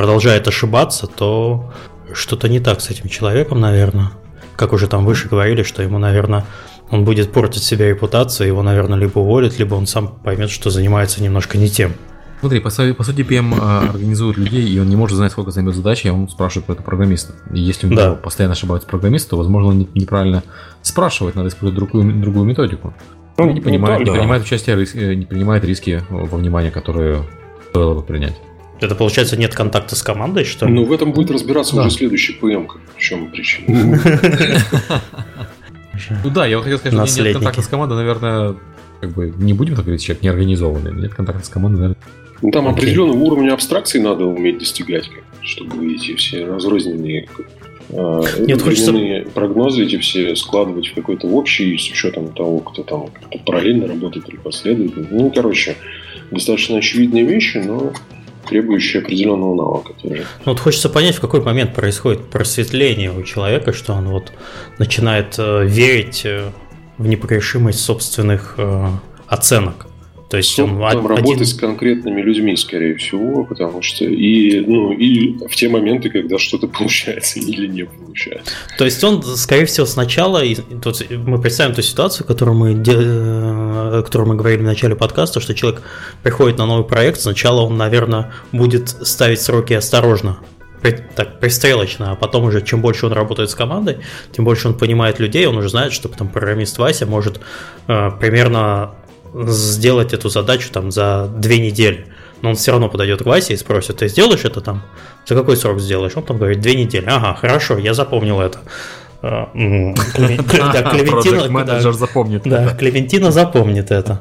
продолжает ошибаться, то что-то не так с этим человеком, наверное. Как уже там выше говорили, что ему, наверное, он будет портить себе репутацию, его, наверное, либо уволят, либо он сам поймет, что занимается немножко не тем. Смотри, по, по сути, PM а, организует людей, и он не может знать, сколько займет задачи, а он спрашивает про это программиста. И если у него да. постоянно ошибаются программисты, то, возможно, он неправильно спрашивает, надо использовать другую, другую методику. Ну, не, понимает, не, не принимает участие, э, не принимает риски во внимание, которые стоило бы принять. Это получается нет контакта с командой, что ли? Ну, в этом будет разбираться да. уже следующий ПМ, в чем причина. Ну да, я хотел сказать, что нет контакта с командой, наверное, как бы не будем так говорить, человек неорганизованный. Нет контакта с командой, наверное. Ну, там определенного уровня абстракции надо уметь достигать, чтобы эти все разрозненные э, Нет, хочется... прогнозы эти все складывать в какой-то общий с учетом того, кто там кто параллельно работает или последовательно. Ну, короче, достаточно очевидные вещи, но требующие определенного навыка тоже. Ну, вот хочется понять, в какой момент происходит просветление у человека, что он вот начинает э, верить э, в непогрешимость собственных э, оценок. То есть он там один... работать с конкретными людьми, скорее всего, потому что и, ну, и в те моменты, когда что-то получается или не получается. То есть он, скорее всего, сначала, и, тут мы представим ту ситуацию, которую мы, э, о которой мы говорили в начале подкаста, что человек приходит на новый проект, сначала он, наверное, будет ставить сроки осторожно, так, пристрелочно, а потом уже, чем больше он работает с командой, тем больше он понимает людей, он уже знает, что там программист Вася может э, примерно сделать эту задачу там за две недели. Но он все равно подойдет к Васе и спросит, ты сделаешь это там? За какой срок сделаешь? Он там говорит, две недели. Ага, хорошо, я запомнил это. А, Клевентина, менеджер запомнит. Да, Клевентина запомнит это.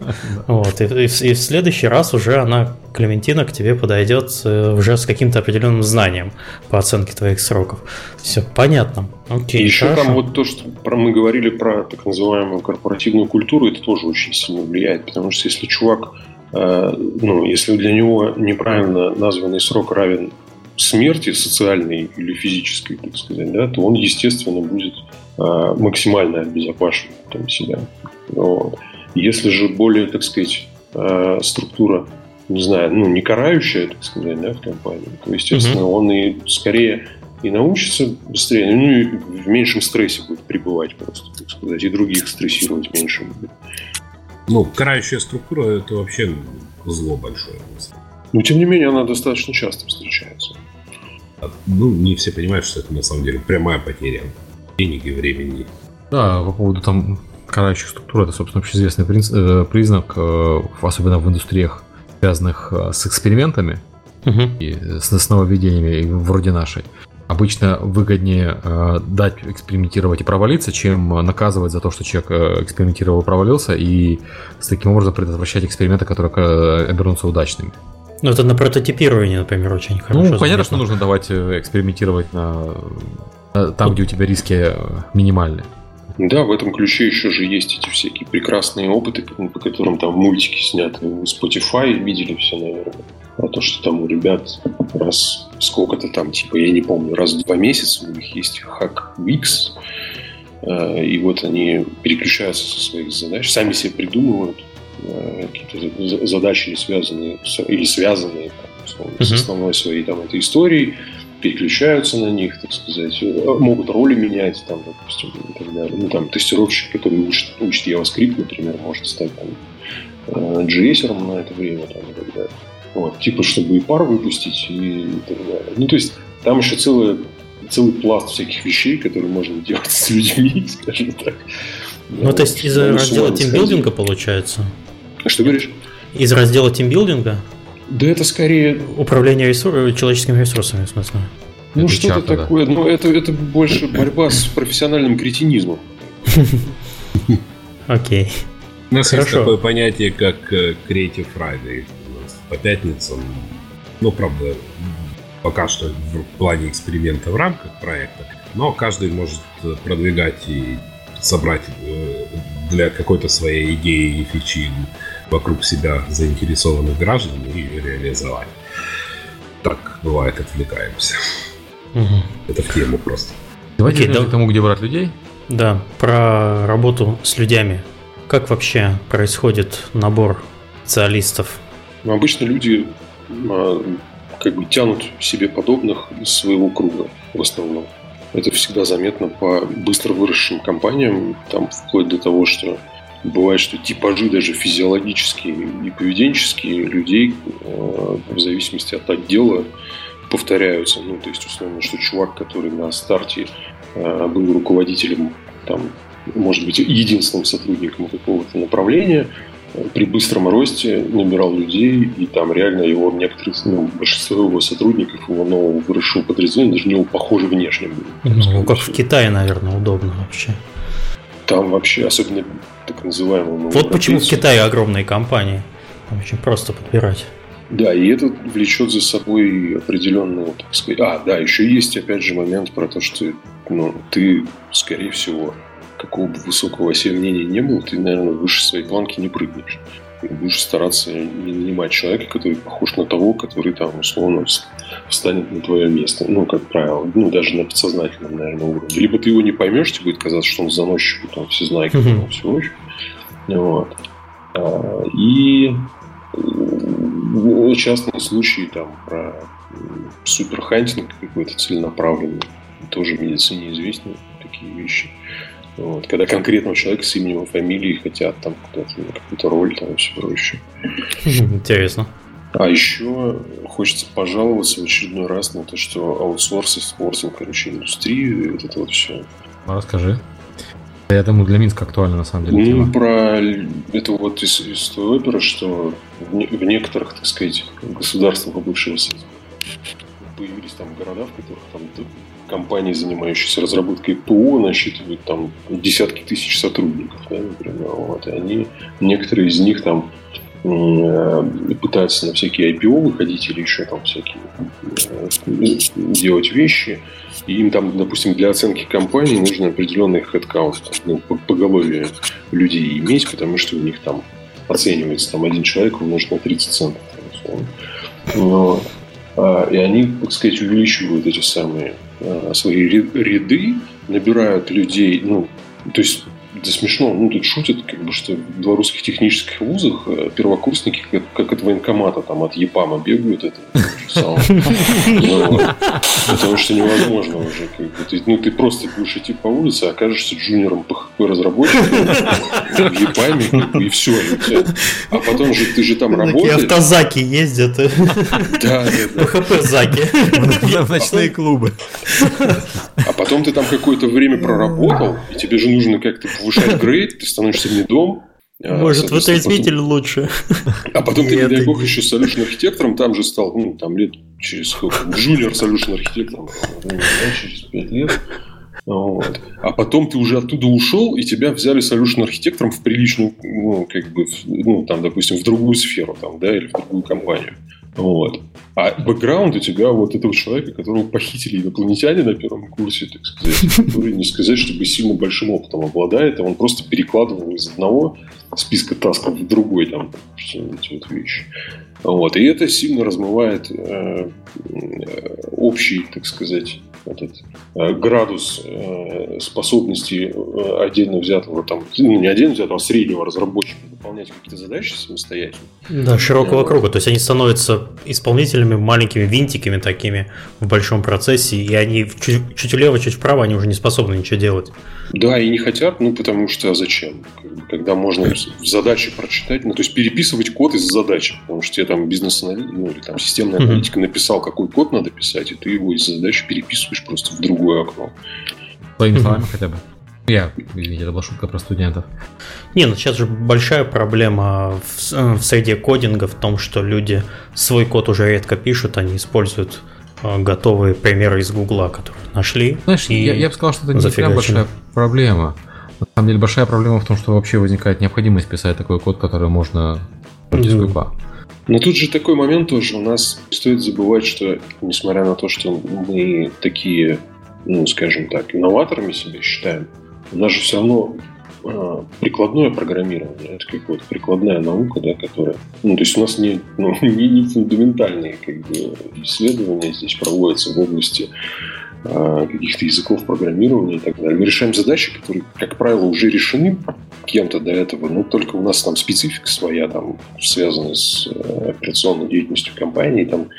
Вот, и, в следующий раз уже она, Клевентина, к тебе подойдет уже с каким-то определенным знанием по оценке твоих сроков. Все понятно. Окей, Еще хорошо. там вот то, что про, мы говорили про так называемую корпоративную культуру, это тоже очень сильно влияет, потому что если чувак, э, ну, если для него неправильно названный срок равен смерти социальной или физической, так сказать, да, то он, естественно, будет э, максимально обезопасен там, себя. Вот. Если же более, так сказать, э, структура, не знаю, ну, не карающая, так сказать, да, в компании, то, естественно, mm-hmm. он и скорее и научится быстрее, ну и в меньшем стрессе будет пребывать просто, так сказать, и других стрессировать меньше будет. Ну, карающая структура это вообще зло большое. Но тем не менее она достаточно часто встречается ну, не все понимают, что это на самом деле прямая потеря денег и времени. Да, по поводу там карающих структур, это, собственно, общеизвестный э, признак, э, особенно в индустриях, связанных э, с экспериментами угу. и с нововведениями вроде нашей. Обычно выгоднее дать экспериментировать и провалиться, чем наказывать за то, что человек экспериментировал и провалился, и с таким образом предотвращать эксперименты, которые обернутся удачными. Ну, это на прототипировании, например, очень ну, хорошо. Ну, понятно, что нужно давать э, экспериментировать на там, где у тебя риски э, минимальные. Да, в этом ключе еще же есть эти всякие прекрасные опыты, по которым там мультики сняты в Spotify, видели все, наверное. Про то, что там у ребят раз сколько-то там, типа, я не помню, раз в два месяца у них есть хак Wix, э, и вот они переключаются со своих задач, сами себе придумывают какие-то задачи, связанные, или связанные там, условно, uh-huh. с основной своей там, этой историей, переключаются на них, так сказать, могут роли менять, там, допустим, и так далее. Ну, там, тестировщик, который учит, учит JavaScript, например, может стать там, JS на это время, там, и так далее. Вот, типа, чтобы и пар выпустить, и, и так далее. Ну, то есть, там еще целая целый пласт всяких вещей, которые можно делать с людьми, скажем так. Ну, то есть из раздела тимбилдинга получается? Что говоришь? Из раздела тимбилдинга? Да это скорее... Управление ресур... человеческими ресурсами, в смысле. Ну, это что-то чата, такое. Да. Но это, это больше борьба с профессиональным кретинизмом. Окей. У нас есть такое понятие, как э, Creative Friday. По пятницам. Ну, правда, пока что в плане эксперимента в рамках проекта, но каждый может продвигать и собрать э, для какой-то своей идеи и фичи вокруг себя заинтересованных граждан и реализовать. Так бывает, отвлекаемся. Угу. Это в тему просто. Давайте Окей, да. к тому, где брать людей. Да, про работу с людьми. Как вообще происходит набор специалистов? Ну, обычно люди а, как бы тянут себе подобных из своего круга в основном. Это всегда заметно по быстро выросшим компаниям, там вплоть до того, что бывает, что типажи даже физиологические и поведенческие людей э, в зависимости от отдела повторяются. Ну, то есть, условно, что чувак, который на старте э, был руководителем, там, может быть, единственным сотрудником какого-то направления – при быстром росте набирал людей, и там реально его некоторые, ну, большинство его сотрудников, его нового выросшего подразделения даже не похожи внешне были. Ну, как в Китае, наверное, удобно вообще. Там вообще, особенно так называемые... Вот почему в Китае огромные компании. Там очень просто подбирать. Да, и это влечет за собой определенную, так сказать... А, да, еще есть, опять же, момент про то, что ну, ты, скорее всего, какого бы высокого себе мнения не было, ты, наверное, выше своей планки не прыгнешь. Будешь стараться не нанимать человека, который похож на того, который там условно встанет на твое место. Ну, как правило, ну, даже на подсознательном, наверное, уровне. Либо ты его не поймешь, тебе будет казаться, что он заносчик, там все знают, он все очень. Вот. А, и частные случаи там про суперхантинг какой-то целенаправленный тоже в медицине известны такие вещи. Вот, когда конкретного человека с именем и фамилией хотят там какую-то роль там и все прочее. Интересно. А еще хочется пожаловаться в очередной раз на то, что аутсорс и спортинг, короче, индустрии, вот это вот все. Ну, расскажи. Я думаю, для Минска актуально, на самом деле. Ну, тема. про это вот из, из той оперы, что в, не, в некоторых, так сказать, государствах бывшего появились там города, в которых там компании, занимающиеся разработкой ПО, насчитывают там десятки тысяч сотрудников, да, например, вот, и они, некоторые из них там э, пытаются на всякие IPO выходить или еще там всякие э, делать вещи, и им там, допустим, для оценки компании нужно определенный headcount, ну, поголовье людей иметь, потому что у них там оценивается там один человек умножить на 30 центов. Вот. А, и они, так сказать, увеличивают эти самые свои ряды, набирают людей, ну, то есть это смешно, ну, тут шутят, как бы, что в белорусских технических вузах э, первокурсники, как, как от военкомата, там, от ЕПАМа бегают, это Потому что невозможно уже. Ну, ты просто будешь идти по улице, окажешься джуниором PHP-разработчиком в ЕПАМе, и все. А потом же ты же там работаешь. автозаки ездят. Да. PHP-заки. В ночные клубы. А потом ты там какое-то время проработал, и тебе же нужно как-то повышать грейд, ты становишься медом, а, Может, вытрезвитель потом... лучше. А потом ты, не дай бог, еще solution архитектором там же стал, ну, там лет через сколько, junior solution архитектором, через пять лет. Вот. А потом ты уже оттуда ушел, и тебя взяли solution архитектором в приличную, ну, как бы, ну, там, допустим, в другую сферу, там, да, или в другую компанию. Вот. А бэкграунд у тебя вот этого человека, которого похитили инопланетяне на первом курсе, так сказать, который не сказать, чтобы сильно большим опытом обладает, а он просто перекладывал из одного списка тасков в другой там эти вот вещи. Вот. И это сильно размывает э, общий, так сказать, этот э, градус э, способности э, отдельно взятого там, ну не отдельно взятого, а среднего разработчика выполнять какие-то задачи самостоятельно. Да, широкого круга. То есть они становятся исполнителями, маленькими винтиками такими в большом процессе, и они чуть, чуть влево, чуть вправо, они уже не способны ничего делать. Да, и не хотят, ну потому что а зачем? Когда можно в задаче прочитать, ну то есть переписывать код из задачи, потому что тебе там бизнес ну или там системная аналитика mm-hmm. написал, какой код надо писать, и ты его из задачи переписываешь просто в другое окно. Своими словами хотя бы. Я, извините, это была шутка про студентов. Не, ну сейчас же большая проблема в, э, в среде кодинга в том, что люди свой код уже редко пишут, они используют э, готовые примеры из Гугла, которые нашли. Знаешь, я, я бы сказал, что это не прям большая проблема. На самом деле большая проблема в том, что вообще возникает необходимость писать такой код, который можно из Гугла. Но тут же такой момент тоже. У нас стоит забывать, что несмотря на то, что мы такие, ну, скажем так, инноваторами себя считаем, у нас же все равно а, прикладное программирование, это как вот прикладная наука, да, которая, ну, то есть у нас не, ну, не, не фундаментальные как бы, исследования здесь проводятся в области а, каких-то языков программирования и так далее. Мы решаем задачи, которые, как правило, уже решены кем-то до этого, но только у нас там специфика своя, там, связанная с э, операционной деятельностью компании там,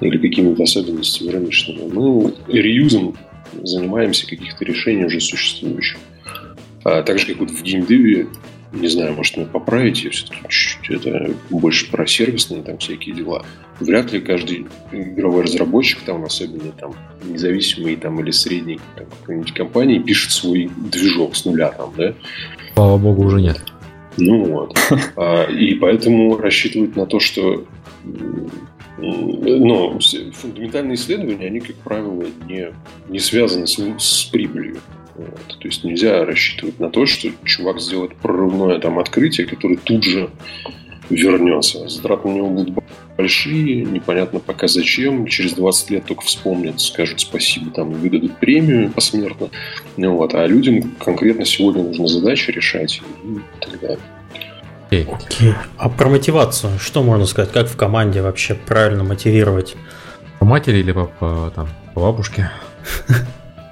или какими-то особенностями рыночными. Мы реюзом занимаемся каких-то решений уже существующих. А так же, как вот в геймдеве, не знаю, может, вы поправите, все-таки чуть-чуть это больше про сервисные там всякие дела. Вряд ли каждый игровой разработчик, там, особенно там независимый там, или средний там, какой-нибудь компании, пишет свой движок с нуля там, да? Слава богу, уже нет. Ну вот. А, и поэтому рассчитывают на то, что но фундаментальные исследования, они, как правило, не, не связаны с, с прибылью. Вот. То есть нельзя рассчитывать на то, что чувак сделает прорывное там открытие, которое тут же вернется. Затраты на него будут большие, непонятно пока зачем. Через 20 лет только вспомнят, скажут спасибо, там выдадут премию посмертно. Ну, вот. А людям конкретно сегодня нужно задачи решать и так далее. Окей. Okay. А про мотивацию, что можно сказать? Как в команде вообще правильно мотивировать? По матери или по, по, там, по бабушке?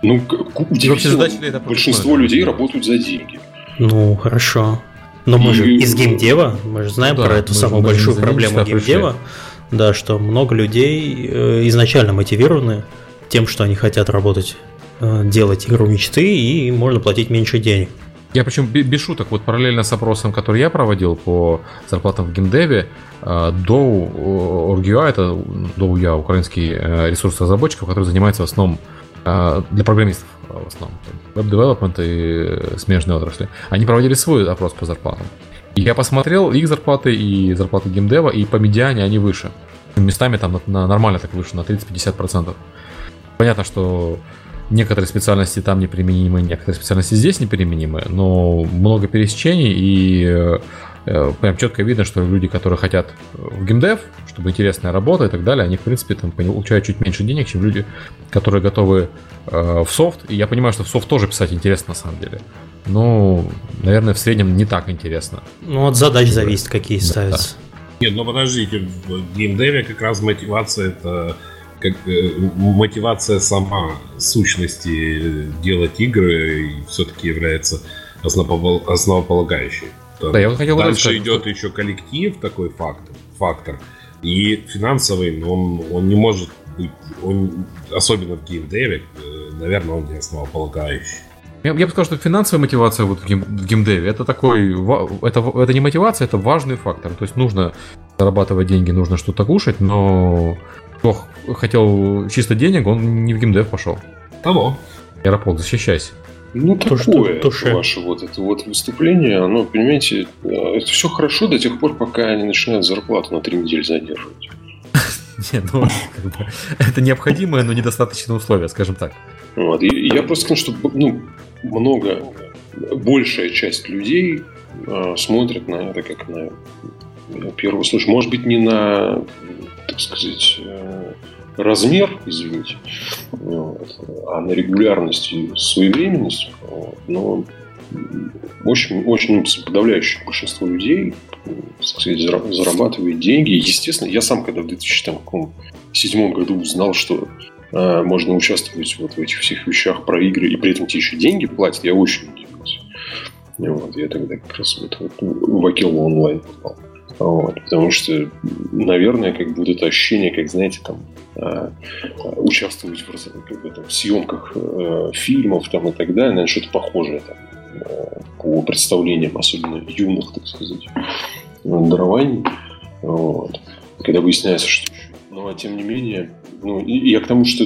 Ну, удивительно, большинство людей работают за деньги. Ну, хорошо. Но мы же из геймдева, мы же знаем ну про эту самую большую проблему геймдева, да, что много людей э, изначально мотивированы тем, что они хотят работать, э, делать игру мечты, и можно платить меньше денег. Я причем без шуток, вот параллельно с опросом, который я проводил по зарплатам в геймдеве, э, до Org.ua, это DOU.ua, украинский э, ресурс разработчиков, который занимается в основном э, для программистов в основном, веб-девелопмент и смежные отрасли, они проводили свой опрос по зарплатам. И я посмотрел их зарплаты и зарплаты геймдева, и по медиане они выше. Местами там на, на нормально так выше, на 30-50%. Понятно, что некоторые специальности там неприменимы, некоторые специальности здесь неприменимы, но много пересечений и э, э, прям четко видно, что люди, которые хотят в геймдев, чтобы интересная работа и так далее, они, в принципе, там получают чуть меньше денег, чем люди, которые готовы э, в софт. И я понимаю, что в софт тоже писать интересно на самом деле. Но, наверное, в среднем не так интересно. Ну, от задач зависит, какие да, ставятся. Да. Нет, ну подождите, в геймдеве как раз мотивация это как э, мотивация сама сущности делать игры все-таки является основополагающей. Да, я хотел Дальше сказать, идет что... еще коллектив, такой фактор, фактор. И финансовый, но он, он не может быть, он, особенно в геймдеве, э, наверное, он не основополагающий. Я, я бы сказал, что финансовая мотивация вот в, гейм, в геймдеве это такой, это, это не мотивация, это важный фактор. То есть нужно зарабатывать деньги, нужно что-то кушать, но кто хотел чисто денег, он не в геймдев пошел. Того. Аэрополк, защищайся. Ну, то, такое то, что, ваше вот это вот выступление, оно, понимаете, э, это все хорошо до тех пор, пока они начинают зарплату на три недели задерживать. Нет, ну, это необходимое, но недостаточное условие, скажем так. Вот. И я просто скажу, что ну, много, большая часть людей э, смотрят на это как на первый случай. Может быть, не на так сказать, э, размер, извините, вот, а на регулярность и своевременность. Вот, но очень, очень подавляющее большинство людей так сказать, зарабатывает деньги. Естественно, я сам, когда в 2007 году узнал, что э, можно участвовать вот в этих всех вещах про игры, и при этом тебе еще деньги платят, я очень удивился. Вот, я тогда как раз вот, вот в Акилу онлайн попал. Вот, потому что, наверное, как это ощущение, как, знаете, там, э, участвовать в, как бы, там, съемках э, фильмов там, и так далее, наверное, что-то похожее там, э, по представлениям, особенно юных, так сказать, дарований. Вот. Когда выясняется, что ну, а тем не менее, ну, я к тому, что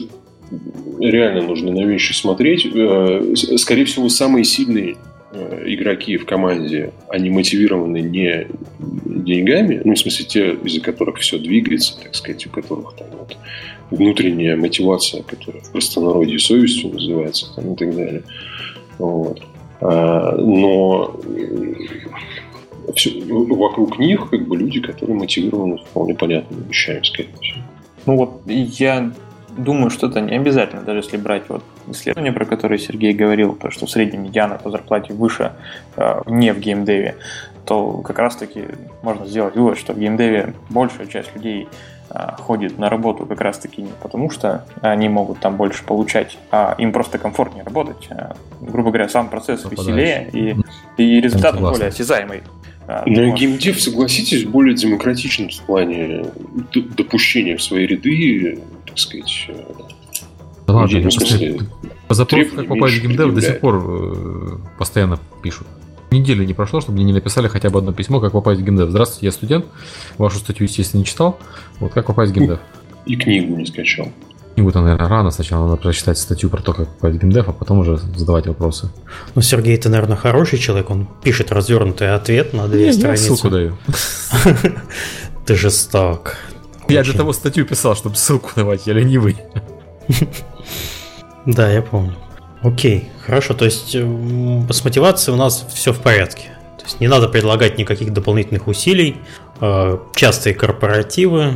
реально нужно на вещи смотреть. Э, скорее всего, самые сильные игроки в команде, они мотивированы не деньгами, ну, в смысле, те, из-за которых все двигается, так сказать, у которых там вот внутренняя мотивация, которая в простонародье совестью называется, там, и так далее. Вот. А, но все, вокруг них как бы люди, которые мотивированы вполне понятными вещами, скорее всего. Ну вот я думаю, что это не обязательно, даже если брать вот исследование, про которое Сергей говорил, то, что в среднем медиана по зарплате выше э, не в геймдеве, то как раз-таки можно сделать вывод, что в геймдеве большая часть людей э, ходит на работу как раз-таки не потому, что они могут там больше получать, а им просто комфортнее работать. А, грубо говоря, сам процесс веселее и, и результат более осязаемый. Но ну, геймдев, согласитесь, более демократичным в плане допущения в свои ряды, так сказать, э, да ладно, ну, смысле, запрос, как попасть в геймдев, до сих пор э, постоянно пишут. Недели не прошло, чтобы мне не написали хотя бы одно письмо, как попасть в геймдев. Здравствуйте, я студент. Вашу статью, естественно, не читал. Вот как попасть в геймдев? И книгу не скачал. Книгу-то, наверное, рано. Сначала надо прочитать статью про то, как попасть в геймдев, а потом уже задавать вопросы. Ну, Сергей, ты, наверное, хороший человек. Он пишет развернутый ответ на две я, страницы. Я ссылку даю. Ты жесток. Я для того статью писал, чтобы ссылку давать, я ленивый. Да, я помню. Окей, хорошо, то есть с мотивацией у нас все в порядке. То есть не надо предлагать никаких дополнительных усилий, э, частые корпоративы,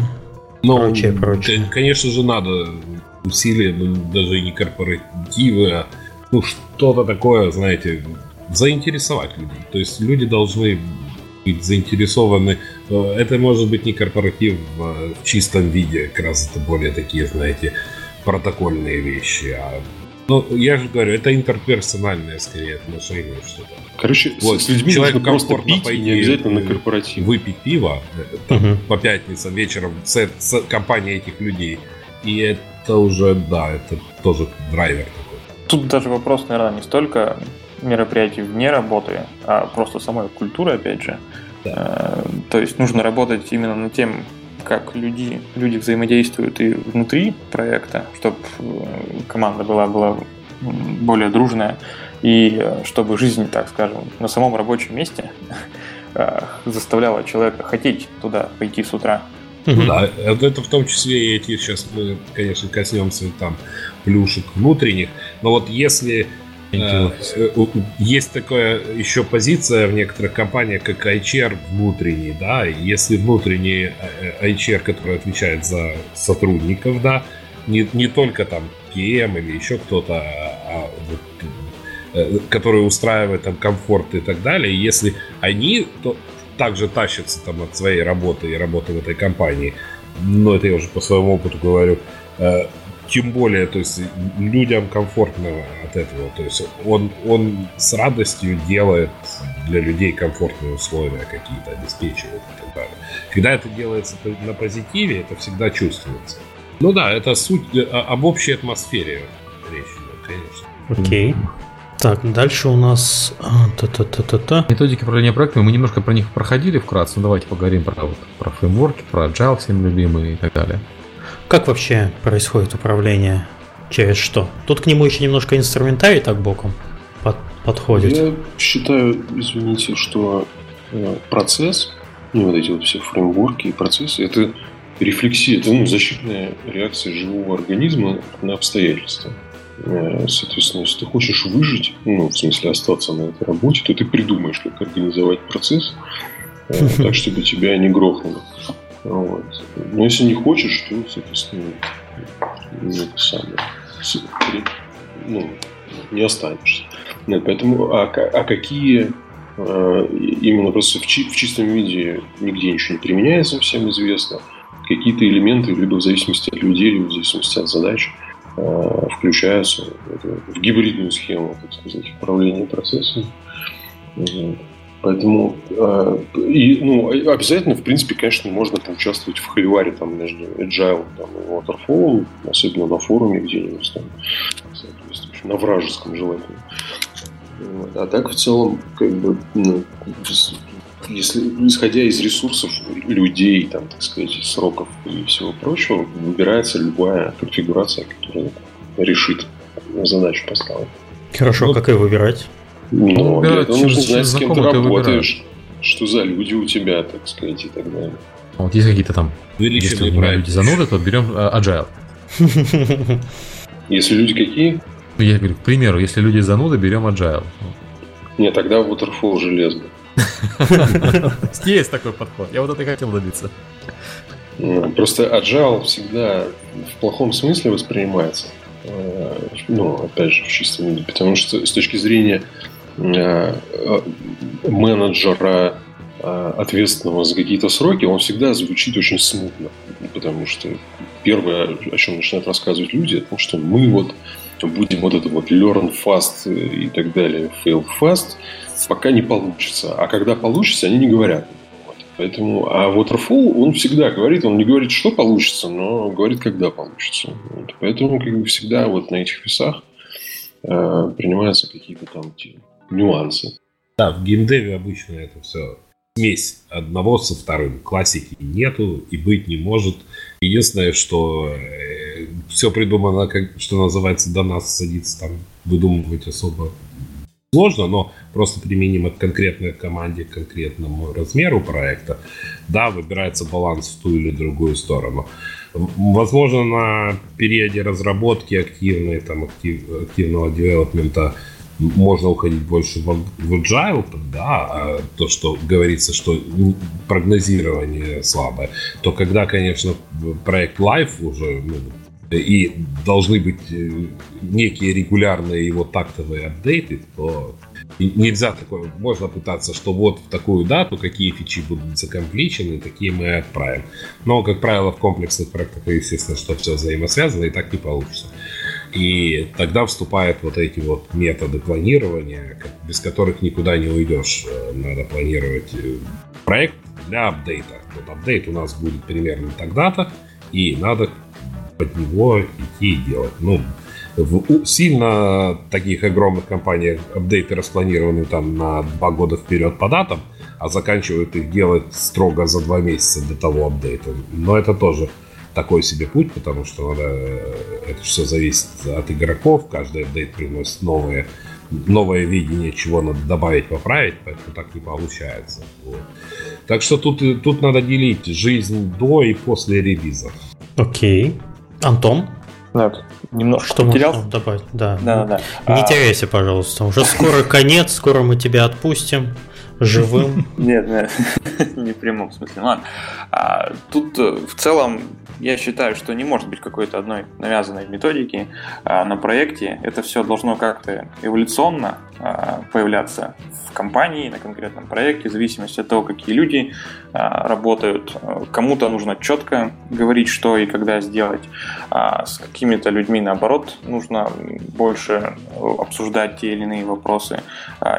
ну, прочее, прочее. Конечно же, надо усилия, ну, даже не корпоративы, а ну, что-то такое, знаете, заинтересовать людей. То есть люди должны быть заинтересованы. Э, это может быть не корпоратив в чистом виде, как раз это более такие, знаете, протокольные вещи, а ну, я же говорю, это интерперсональное скорее отношение что-то. Короче, вот, с людьми человек нужно просто пить, пойти, не обязательно на корпоратив. Выпить пиво э, там, угу. по пятницам вечером с, с компанией этих людей. И это уже, да, это тоже драйвер такой. Тут даже вопрос, наверное, не столько мероприятий вне работы, а просто самой культуры, опять же. Да. Э, то есть нужно работать именно над тем, как люди, люди взаимодействуют и внутри проекта, чтобы э, команда была, была более дружная, и э, чтобы жизнь, так скажем, на самом рабочем месте э, заставляла человека хотеть туда пойти с утра. Да, это в том числе и эти, сейчас мы, конечно, коснемся там плюшек внутренних, но вот если есть такая еще позиция в некоторых компаниях, как HR внутренний, да, если внутренний э, HR, который отвечает за сотрудников, да, не, не только там PM или еще кто-то, а, а вот, э, который устраивает там комфорт и так далее, если они то также тащатся там от своей работы и работы в этой компании, но это я уже по своему опыту говорю, тем более, то есть людям комфортно от этого. То есть он, он с радостью делает для людей комфортные условия какие-то, обеспечивает и так далее. Когда это делается на позитиве, это всегда чувствуется. Ну да, это суть э, об общей атмосфере речь идет, конечно. Окей. Okay. Так, дальше у нас... А, та-та-та-та-та. Методики управления проектами, мы немножко про них проходили вкратце, но давайте поговорим про, вот, про фреймворки, про Agile, всем любимые и так далее. Как вообще происходит управление? Через что? Тут к нему еще немножко инструментарий так боком под, подходит. Я считаю, извините, что э, процесс, ну, вот эти вот все фреймворки и процессы, это рефлексия, это ну, защитная реакция живого организма на обстоятельства. Э, соответственно, если ты хочешь выжить, ну, в смысле остаться на этой работе, то ты придумаешь, как организовать процесс э, так, чтобы тебя не грохнуло. Вот. Но если не хочешь, то, соответственно, не это самое, ну, не останешься. Нет, поэтому, а, а какие а, именно просто в, чи, в чистом виде нигде ничего не применяется, всем известно. Какие-то элементы, либо в зависимости от людей, либо в зависимости от задач, а, включаются в гибридную схему, так сказать, управления процессом. Поэтому э, и, ну, обязательно, в принципе, конечно, можно поучаствовать в холиваре там, между Agile там, и Waterfall, особенно на форуме где-нибудь там, на вражеском желательно. Вот. А так в целом, как бы, ну, если исходя из ресурсов людей, там, так сказать, сроков и всего прочего, выбирается любая конфигурация, которая решит задачу поставить. Хорошо, ну, как ее выбирать? Ну, для этого нужно знать, с кем ты работаешь, что за люди у тебя, так сказать, и так далее. Вот есть какие-то там, если у меня люди зануды, то берем uh, Agile. Если люди какие? Ну, я говорю, к примеру, если люди зануды, берем Agile. Нет, тогда Waterfall железно. Есть такой подход. Я вот это и хотел добиться. Ну, просто Agile всегда в плохом смысле воспринимается. Э, ну, опять же, в чистом виде. Потому что с точки зрения э, э, менеджера, ответственного за какие-то сроки, он всегда звучит очень смутно. Потому что первое, о чем начинают рассказывать люди, о том, что мы вот будем вот это вот learn fast и так далее, fail fast, пока не получится. А когда получится, они не говорят. Поэтому, а Waterfall, он всегда говорит, он не говорит, что получится, но говорит, когда получится. Вот. Поэтому как бы всегда вот на этих весах э, принимаются какие-то там те, нюансы. Да, в геймдеве обычно это все смесь одного со вторым. Классики нету и быть не может. Единственное, что э, все придумано, как, что называется, до нас садится там выдумывать особо сложно, но просто применимо к конкретной команде, к конкретному размеру проекта, да, выбирается баланс в ту или другую сторону. Возможно, на периоде разработки активной, там, актив, активного девелопмента можно уходить больше в, в agile, да, а то, что говорится, что прогнозирование слабое, то когда, конечно, проект live уже ну, и должны быть э, некие регулярные его тактовые апдейты, то нельзя такое, можно пытаться, что вот в такую дату какие фичи будут закомпличены, такие мы отправим. Но, как правило, в комплексных проектах, естественно, что все взаимосвязано, и так не получится. И тогда вступают вот эти вот методы планирования, без которых никуда не уйдешь. Э, надо планировать э, проект для апдейта. Вот апдейт у нас будет примерно тогда-то, и надо под него идти и делать. Ну, в сильно таких огромных компаниях апдейты распланированы там на два года вперед по датам, а заканчивают их делать строго за два месяца до того апдейта. Но это тоже такой себе путь, потому что надо, э, это все зависит от игроков, каждый апдейт приносит новые, новое видение, чего надо добавить, поправить, поэтому так не получается. Вот. Так что тут, тут надо делить жизнь до и после релиза. Окей. Антон? Нет, немножко Что потерял. можно добавить? Да. Да, да, да. Не а... теряйся, пожалуйста. Уже скоро конец, скоро мы тебя отпустим живым. Нет, нет, не в прямом смысле. Ладно. А, тут э, в целом я считаю, что не может быть какой-то одной навязанной методики а, на проекте. Это все должно как-то эволюционно а, появляться в компании, на конкретном проекте, в зависимости от того, какие люди а, работают. Кому-то нужно четко говорить, что и когда сделать. А с какими-то людьми, наоборот, нужно больше обсуждать те или иные вопросы,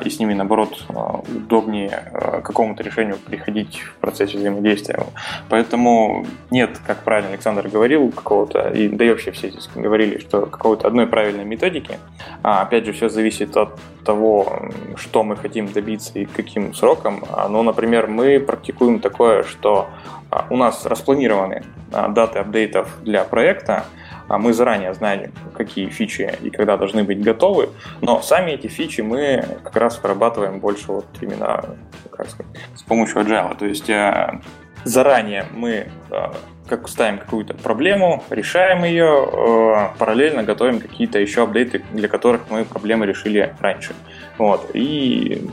и с ними, наоборот, удобнее к какому-то решению приходить в процессе взаимодействия. Поэтому нет, как правильно Александр говорил, какого-то, и да и вообще все здесь говорили, что какой-то одной правильной методики. А, опять же, все зависит от того, что мы хотим добиться и каким сроком. А, ну, например, мы практикуем такое, что а, у нас распланированы а, даты апдейтов для проекта, мы заранее знаем, какие фичи и когда должны быть готовы, но сами эти фичи мы как раз вырабатываем больше вот именно как сказать, с помощью agile. То есть э, заранее мы э, как ставим какую-то проблему, решаем ее, э, параллельно готовим какие-то еще апдейты, для которых мы проблемы решили раньше. Вот. И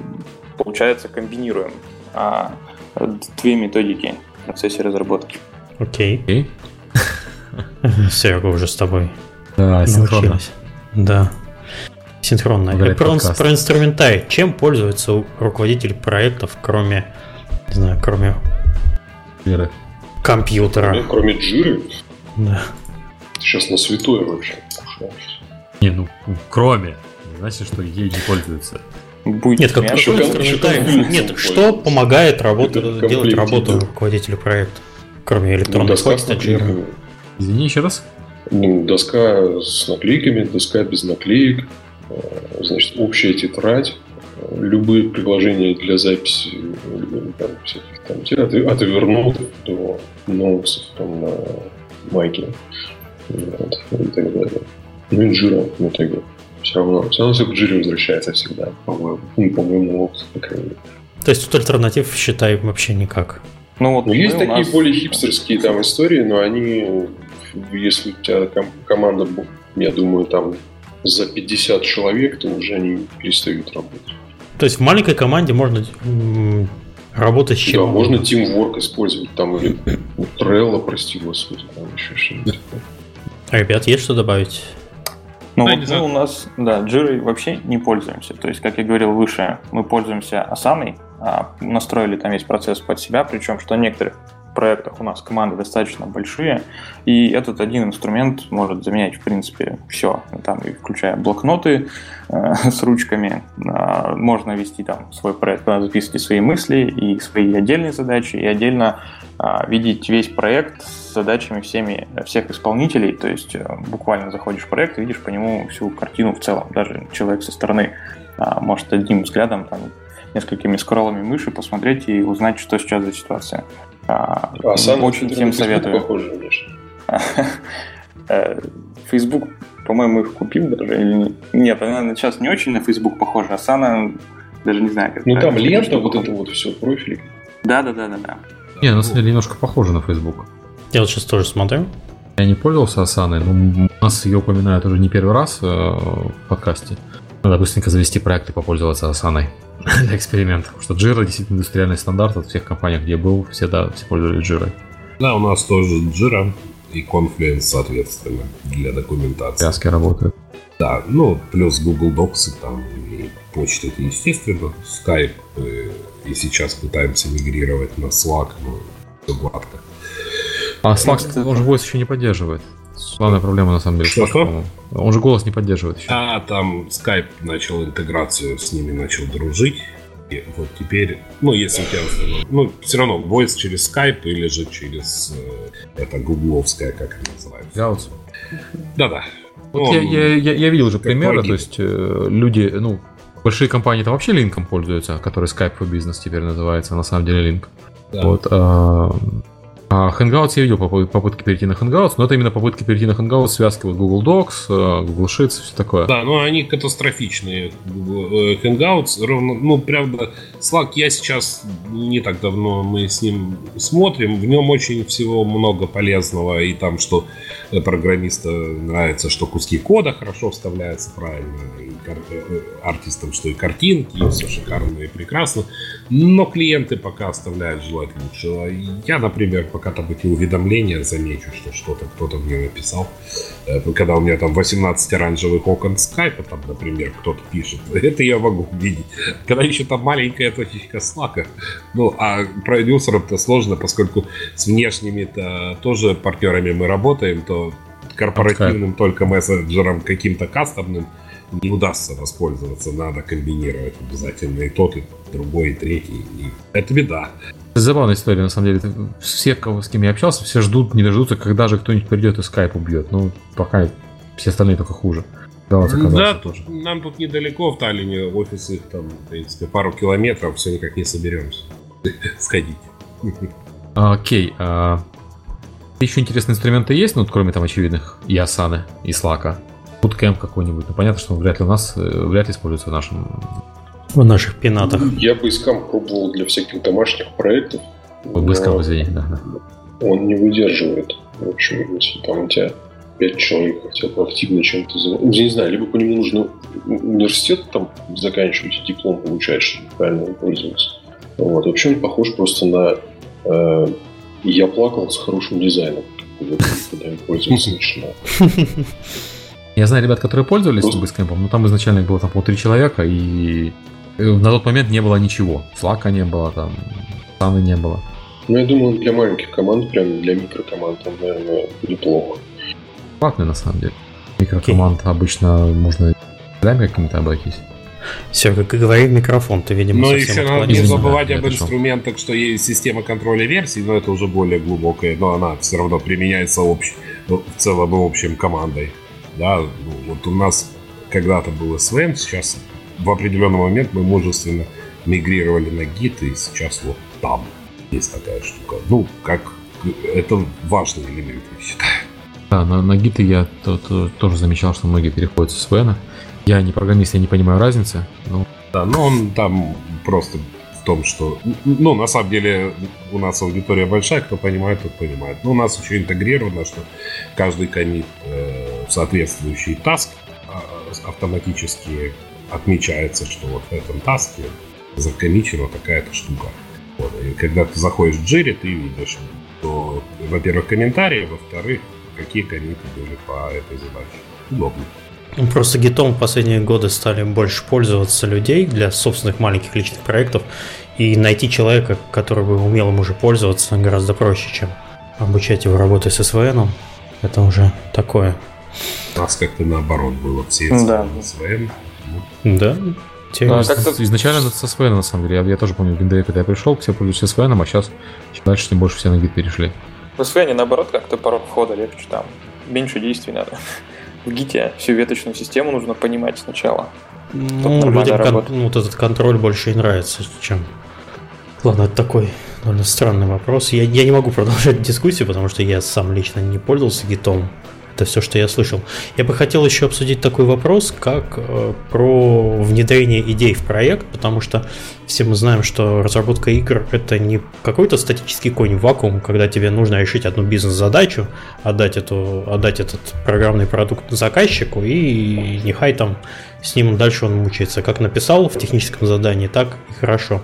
получается комбинируем а, две методики в процессе разработки. Окей. Okay. Серега уже с тобой. Да, синхронно. Да. Синхронно. Про, про инструментарий. Чем пользуется руководитель проектов, кроме, не знаю, кроме Веры компьютера. Ну, кроме джиры? Да. Сейчас на святое вообще. Не, ну, кроме. Не значит, что ей не пользуются. Будет нет, как еще инструментарий. Нет, что помогает работу, делать работу руководителю проекта, кроме электронной ну, почты, Извини еще раз. Ну, доска с наклейками, доска без наклеек, э, значит, общая тетрадь, любые приложения для записи там, всяких там, от, от Evernote до ноутсов там, на майке вот, и так далее. Ну и Jira в итоге. Все равно, все равно все к Jira возвращается всегда, по-моему. Ну, по-моему, вот, по крайней мере. То есть тут альтернатив, считай, вообще никак. Ну, вот ну есть такие нас... более хипстерские там истории, но они, если у тебя ком- команда, я думаю, там за 50 человек, то уже они перестают работать. То есть в маленькой команде можно работать с чем? Да, можно Teamwork использовать, там или Trello, прости господи, там еще что-нибудь. Ребят, есть что добавить? Ну, вот мы у нас, да, Jira вообще не пользуемся. То есть, как я говорил выше, мы пользуемся Asana, а, настроили там весь процесс под себя, причем, что некоторых проектах у нас команды достаточно большие, и этот один инструмент может заменять, в принципе, все, там, и включая блокноты э, с ручками, э, можно вести там свой проект, записывать свои мысли и свои отдельные задачи, и отдельно э, видеть весь проект с задачами всеми, всех исполнителей, то есть э, буквально заходишь в проект и видишь по нему всю картину в целом, даже человек со стороны э, может одним взглядом там несколькими скроллами мыши посмотреть и узнать, что сейчас за ситуация. А, а очень всем советую. Похоже, э, Facebook, по-моему, их купил даже или нет? Нет, она сейчас не очень на Facebook похожа, а Сана даже не знаю, как Ну там лента, вот это вот все, профили. Да, да, да, да, да. Не, на самом деле немножко похоже на Facebook. Я вот сейчас тоже смотрю. Я не пользовался Асаной, но у нас ее упоминают уже не первый раз э, в подкасте. Надо быстренько завести проект и попользоваться Асаной для эксперимента. Потому что Jira действительно индустриальный стандарт от всех компаний, где был, все, да, все пользовались Jira. Да, у нас тоже Jira и Confluence, соответственно, для документации. Связки работают. Да, ну, плюс Google Docs там и почта, это естественно. Skype э, и сейчас пытаемся мигрировать на Slack, но все гладко. А Slack, он же voice еще не поддерживает. Главная проблема на самом деле. Что, что? Он же голос не поддерживает еще. А, там Skype начал интеграцию, с ними начал дружить. И вот теперь, ну, если у тебя, ну, все равно voice через Skype или же через э, это гугловская, как это называется. Гаус. Да-да. Вот Он, я, я, я, я видел уже примеры, то есть э, люди, ну, большие компании там вообще линком пользуются, который Skype for Business теперь называется, на самом деле линк. Да. Вот, а Hangouts я видел попытки перейти на Hangouts, но это именно попытки перейти на Hangouts, связки вот Google Docs, э, Google Sheets, все такое. Да, но они катастрофичные. Э, Hangouts, ровно, ну, правда, Slack я сейчас не так давно мы с ним смотрим, в нем очень всего много полезного, и там, что программиста нравится, что куски кода хорошо вставляются правильно, и э, артистам, что и картинки, и все шикарно и прекрасно, но клиенты пока оставляют желать лучшего. Я, например, пока там эти уведомления замечу, что что-то кто-то мне написал. Э, когда у меня там 18 оранжевых окон скайпа, там, например, кто-то пишет, это я могу увидеть. Когда еще там маленькая точечка слака. Ну, а продюсерам-то сложно, поскольку с внешними-то тоже партнерами мы работаем, то корпоративным только мессенджером каким-то кастомным не удастся воспользоваться, надо комбинировать обязательно и тот, и другой, и третий. И это беда. Забавная история, на самом деле. Все, кого, с кем я общался, все ждут, не дождутся, когда же кто-нибудь придет и скайп убьет. Ну, пока все остальные только хуже. Да, тоже. нам тут недалеко в Таллине офисы, там, в принципе, пару километров, все никак не соберемся. Сходить. Окей. А, еще интересные инструменты есть, ну, кроме там очевидных и Asana, и Slack? Bootcamp какой-нибудь. Ну, понятно, что он вряд ли у нас, э, вряд ли используется в нашем в наших пенатах. Я бы искам пробовал для всяких домашних проектов. Basecamp, извини, да, да. Он не выдерживает. В общем, если там у тебя пять человек хотя бы активно чем-то занимаются. Ну, я не знаю, либо по нему нужно университет там заканчивать диплом получать, чтобы правильно им пользоваться. Вот. Вообще он похож просто на э, «Я плакал с хорошим дизайном», когда им пользоваться начинал. Я знаю ребят, которые пользовались. Basecamp, но там изначально было там полтора человека, и Э, на тот момент не было ничего. Слака не было, там, Саны не было. Ну, я думаю, для маленьких команд, прям для микрокоманд, он, наверное, неплохо. Платный, на самом деле. Микрокоманд okay. обычно можно для какими-то обойтись. Все, как и говори в микрофон, ты, видимо, Но еще надо не забывать об инструментах, что есть система контроля версий, но это уже более глубокая, но она все равно применяется общ... Ну, в целом и общем командой. Да, ну, вот у нас когда-то был SVM, сейчас в определенный момент мы мужественно мигрировали на гид, и сейчас вот там есть такая штука. Ну, как это важный элемент, я считаю. Да, на, на гиты я то, то, тоже замечал, что многие переходят с SVN. Я не программист, я не понимаю разницы. Но... Да, но он там просто в том, что... Ну, на самом деле, у нас аудитория большая, кто понимает, тот понимает. Но у нас еще интегрировано, что каждый комит э, соответствующий таск э, автоматически отмечается, что вот в этом таске закомичена такая-то штука. Вот. И когда ты заходишь в Jira, ты видишь, что, во-первых, комментарии, во-вторых, какие комиты были по этой задаче. Удобно. Ну, просто гитом в последние годы стали больше пользоваться людей для собственных маленьких личных проектов, и найти человека, который бы умел им уже пользоваться, гораздо проще, чем обучать его работать с SVN. Это уже такое. У нас как-то наоборот было все да. SVN. Да, ну, как изначально со SVN, на самом деле. Я, я тоже помню, в Гиндее, когда я пришел, все пользуются SVN, а сейчас чем дальше, тем больше все на гид перешли. В SVN, наоборот, как-то порог входа легче там. Меньше действий надо. В гите всю веточную систему нужно понимать сначала. Ну, людям кон- ну, вот этот контроль больше и нравится, чем... Ладно, это такой довольно странный вопрос. Я, я не могу продолжать дискуссию, потому что я сам лично не пользовался гитом. Это все, что я слышал. Я бы хотел еще обсудить такой вопрос, как э, про внедрение идей в проект, потому что все мы знаем, что разработка игр это не какой-то статический конь в вакуум, когда тебе нужно решить одну бизнес-задачу, отдать, эту, отдать этот программный продукт заказчику и нехай там с ним дальше он мучается. Как написал в техническом задании, так и хорошо.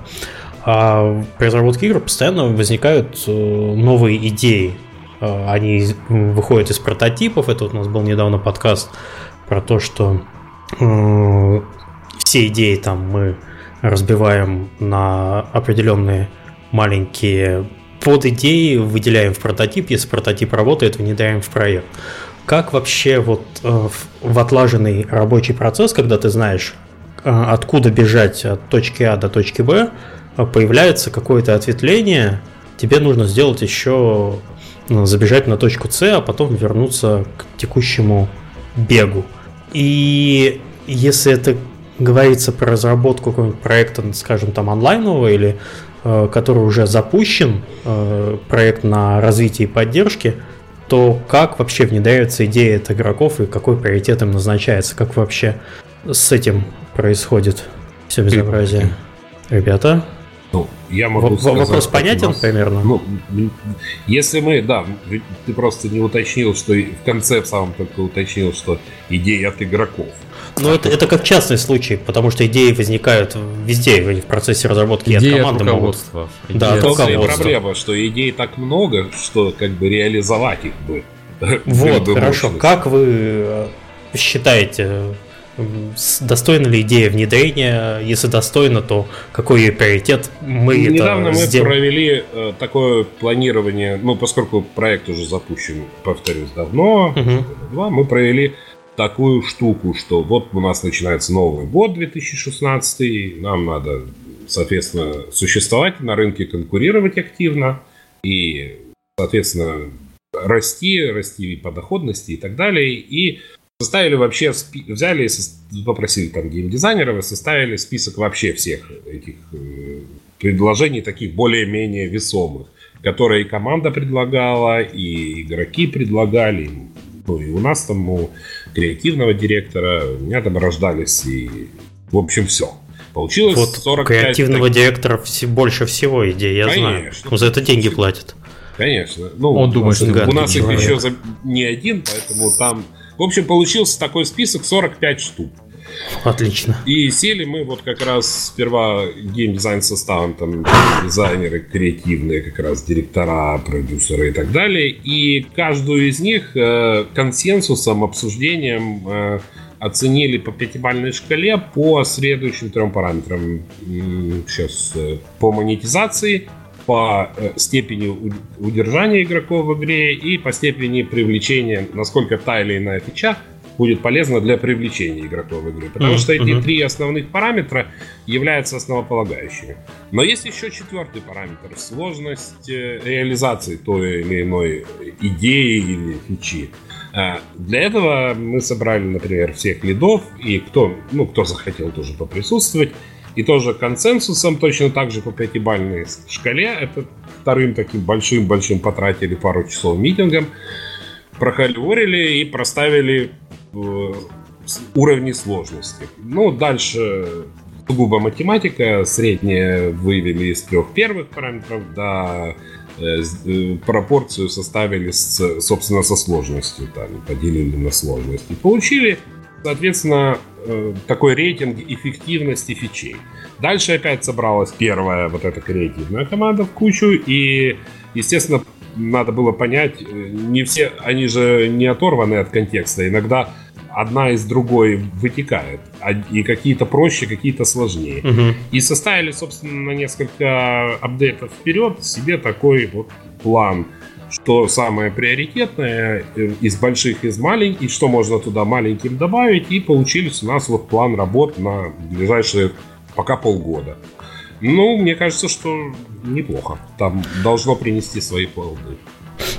А при разработке игр постоянно возникают э, новые идеи, они выходят из прототипов. Это вот у нас был недавно подкаст про то, что э, все идеи там мы разбиваем на определенные маленькие под идеи, выделяем в прототип. Если прототип работает, внедряем в проект. Как вообще вот э, в отлаженный рабочий процесс, когда ты знаешь, откуда бежать от точки А до точки Б, появляется какое-то ответвление, тебе нужно сделать еще забежать на точку С, а потом вернуться к текущему бегу. И если это говорится про разработку какого-нибудь проекта, скажем, там онлайнового или э, который уже запущен, э, проект на развитие и поддержке, то как вообще внедряется идея от игроков и какой приоритет им назначается? Как вообще с этим происходит все безобразие? Ребята? Ну, я могу в- сказать, Вопрос понятен нас, примерно? Ну, если мы, да, ты просто не уточнил, что в конце в самом только уточнил, что идеи от игроков. Ну, это, это как частный случай, потому что идеи возникают везде, в процессе разработки идеи от команды от руководства. Могут. Да, от руководства. проблема, что идей так много, что как бы реализовать их бы. Вот, хорошо. Как вы э, считаете, достойна ли идея внедрения, если достойна, то какой ее приоритет мы Недавно это мы сдел... провели э, такое планирование, ну, поскольку проект уже запущен, повторюсь, давно, угу. мы провели такую штуку, что вот у нас начинается новый год 2016, нам надо, соответственно, существовать на рынке, конкурировать активно и, соответственно, расти, расти по доходности и так далее. И составили вообще, взяли и попросили там геймдизайнеров и составили список вообще всех этих э, предложений, таких более-менее весомых, которые и команда предлагала, и игроки предлагали, ну и у нас там у креативного директора, у меня там рождались и, в общем, все. Получилось вот 45... креативного так... директора больше всего идей, я Конечно. знаю. Ну, за это деньги платят. Конечно. Ну, Он думает, что у нас их еще за... не один, поэтому там в общем, получился такой список 45 штук. Отлично. И сели мы вот как раз сперва геймдизайн составом, там дизайнеры креативные, как раз директора, продюсеры и так далее. И каждую из них э, консенсусом, обсуждением э, оценили по пятибалльной шкале по следующим трем параметрам. Сейчас э, по монетизации, по э, степени удержания игроков в игре и по степени привлечения, насколько та или иная фича будет полезно для привлечения игроков в игру. Потому mm-hmm. что эти три основных параметра являются основополагающими. Но есть еще четвертый параметр – сложность э, реализации той или иной идеи или фичи. А, для этого мы собрали, например, всех лидов, и кто, ну, кто захотел тоже поприсутствовать, и тоже консенсусом, точно так же по пятибальной шкале, это вторым таким большим-большим потратили пару часов митингом, прокалорили и проставили э, уровни сложности. Ну, дальше сугубо математика, среднее вывели из трех первых параметров, да, э, э, пропорцию составили, с, собственно, со сложностью, там, поделили на сложность. И получили, соответственно, такой рейтинг эффективности фичей. Дальше опять собралась первая вот эта креативная команда в кучу, и, естественно, надо было понять, э, не все, они же не оторваны от контекста. Иногда одна из другой вытекает, а, и какие-то проще, какие-то сложнее. Угу. И составили, собственно, на несколько апдейтов вперед себе такой вот план, что самое приоритетное э, из больших, из маленьких, что можно туда маленьким добавить, и получились у нас вот план работ на ближайшие пока полгода. Ну, мне кажется, что неплохо. Там должно принести свои плоды.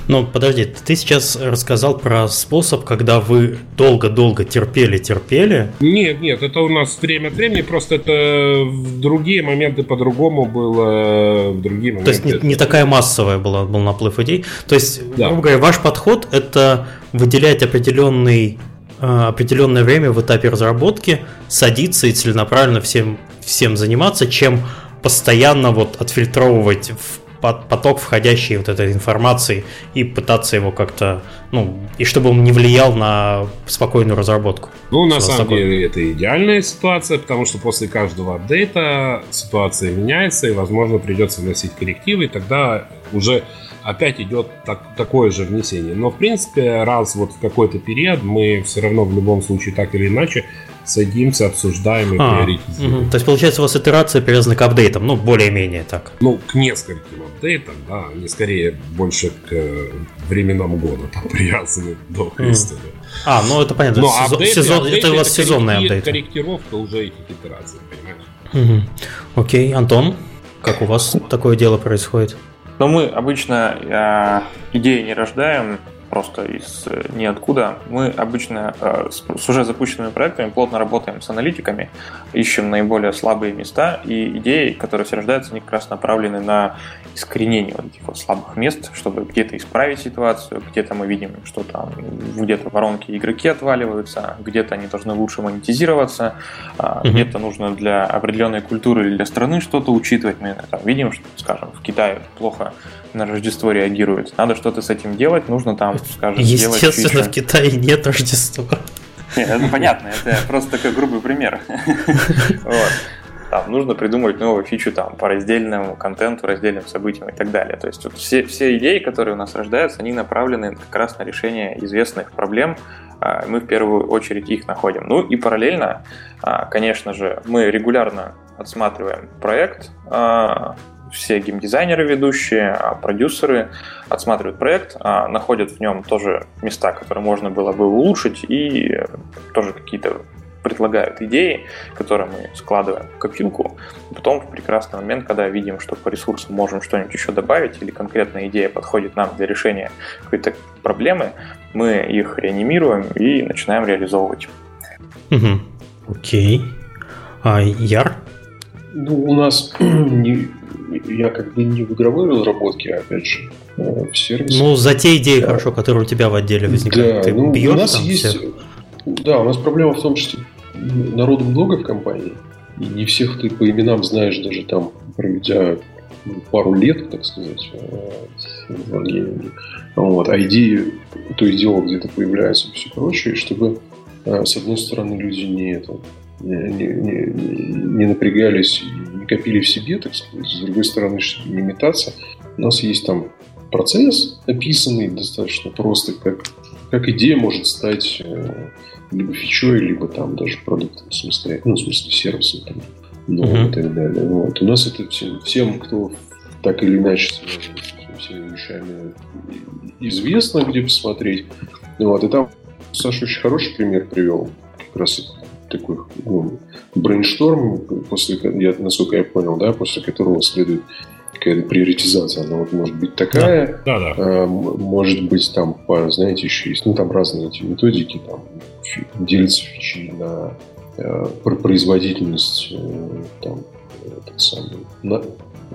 Ну, подожди, ты сейчас рассказал про способ, когда вы долго-долго терпели-терпели. Нет, нет, это у нас время от времени, просто это в другие моменты по-другому было, в другие моменты. То есть не, не такая массовая была, был наплыв идей. То есть, да. грубо говоря, ваш подход это выделять определенный э, определенное время в этапе разработки, садиться и целенаправленно всем, всем заниматься, чем постоянно вот отфильтровывать в поток входящей вот этой информации и пытаться его как-то, ну, и чтобы он не влиял на спокойную разработку. Ну, на самом такое. деле, это идеальная ситуация, потому что после каждого апдейта ситуация меняется, и, возможно, придется вносить коррективы, и тогда уже опять идет так, такое же внесение. Но, в принципе, раз вот в какой-то период мы все равно в любом случае так или иначе садимся, обсуждаем и а, приоритизируем. Угу. То есть, получается, у вас итерация привязана к апдейтам, ну, более-менее так. Ну, к нескольким апдейтам, да, они скорее больше к временам года там привязаны до Христа. Mm. А, ну это понятно, Но сезон, апдейты, сезон, апдейты, это у вас это сезонные апдейты. корректировка уже этих итераций, понимаешь? Угу. Окей, Антон, как у вас такое дело происходит? Ну, мы обычно э, идеи не рождаем, просто из э, ниоткуда. Мы обычно э, с уже запущенными проектами плотно работаем с аналитиками, ищем наиболее слабые места и идеи, которые все рождаются, они как раз направлены на искоренение вот этих вот слабых мест, чтобы где-то исправить ситуацию, где-то мы видим, что там где-то воронки игроки отваливаются, где-то они должны лучше монетизироваться, mm-hmm. где-то нужно для определенной культуры или для страны что-то учитывать. Мы там, видим, что, скажем, в Китае плохо на Рождество реагирует. Надо что-то с этим делать, нужно там, скажем, Естественно, в Китае нет Рождества. Нет, это понятно, это просто такой грубый пример. Вот. Там нужно придумать новую фичу там, по раздельному контенту, раздельным событиям и так далее. То есть вот все, все идеи, которые у нас рождаются, они направлены как раз на решение известных проблем. А, мы в первую очередь их находим. Ну и параллельно, а, конечно же, мы регулярно отсматриваем проект, а, все геймдизайнеры ведущие, а продюсеры отсматривают проект, а находят в нем тоже места, которые можно было бы улучшить, и тоже какие-то предлагают идеи, которые мы складываем в копилку. Потом в прекрасный момент, когда видим, что по ресурсам можем что-нибудь еще добавить, или конкретная идея подходит нам для решения какой-то проблемы, мы их реанимируем и начинаем реализовывать. Угу. Окей. А Яр? Ну, у нас не, я как бы не в игровой разработке, а опять же, э, в сервисе. Ну, за те идеи да. хорошо, которые у тебя в отделе возникают. Да, Ты ну, у нас есть... Всех? Да, у нас проблема в том, что народу много в компании, и не всех ты по именам знаешь даже там, проведя пару лет, так сказать, э, в гейминге. Вот. А идеи то и дело где-то появляются и все прочее, чтобы э, с одной стороны люди не, это, не, не, не напрягались и не копили в себе, так сказать. С другой стороны, чтобы не метаться, у нас есть там процесс, описанный достаточно просто, как, как идея может стать э, либо фичой, либо там даже продуктом самостоятельно, ну, в смысле, сервисом там, новым uh-huh. и так далее. Вот. У нас это всем, всем, кто так или иначе связан с всеми вещами, известно, где посмотреть. Вот. И там Саша очень хороший пример привел. Как раз такой ну, брейншторм, после, я, насколько я понял, да, после которого следует какая-то приоритизация. Она вот может быть такая, да, да, да. Э, может быть там, по, знаете, еще есть, ну там разные эти методики, там делятся фичи на э, производительность, э, там, этот самый, на,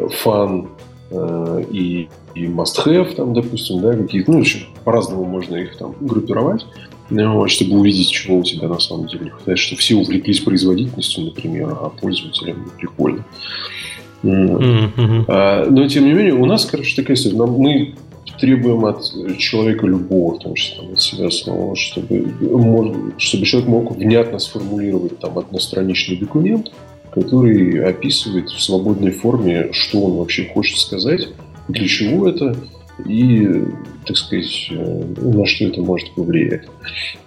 фан э, и, и must-have, там, допустим, да, какие-то, ну, еще по-разному можно их там группировать. Ну, чтобы увидеть, чего у тебя на самом деле не хватает, что все увлеклись производительностью, например, а пользователям не прикольно. Mm-hmm. А, но, тем не менее, у нас, короче, такая история. Мы требуем от человека любого, в том числе от себя самого, чтобы, чтобы человек мог внятно сформулировать там одностраничный документ, который описывает в свободной форме, что он вообще хочет сказать, для чего это, и, так сказать, э, на что это может повлиять.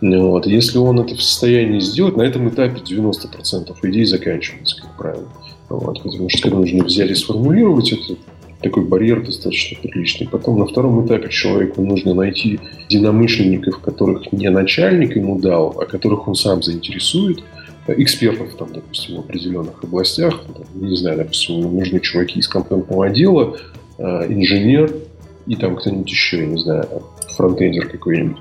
Вот. Если он это в состоянии сделать, на этом этапе 90% идей заканчивается, как правило. Вот. Потому что когда нужно взять и сформулировать это, такой барьер достаточно приличный. Потом на втором этапе человеку нужно найти единомышленников, которых не начальник ему дал, а которых он сам заинтересует, экспертов, там, допустим, в определенных областях. Там, не знаю, допустим, нужны чуваки из контентного отдела, э, инженер, и там кто-нибудь еще, я не знаю, фронтендер какой-нибудь.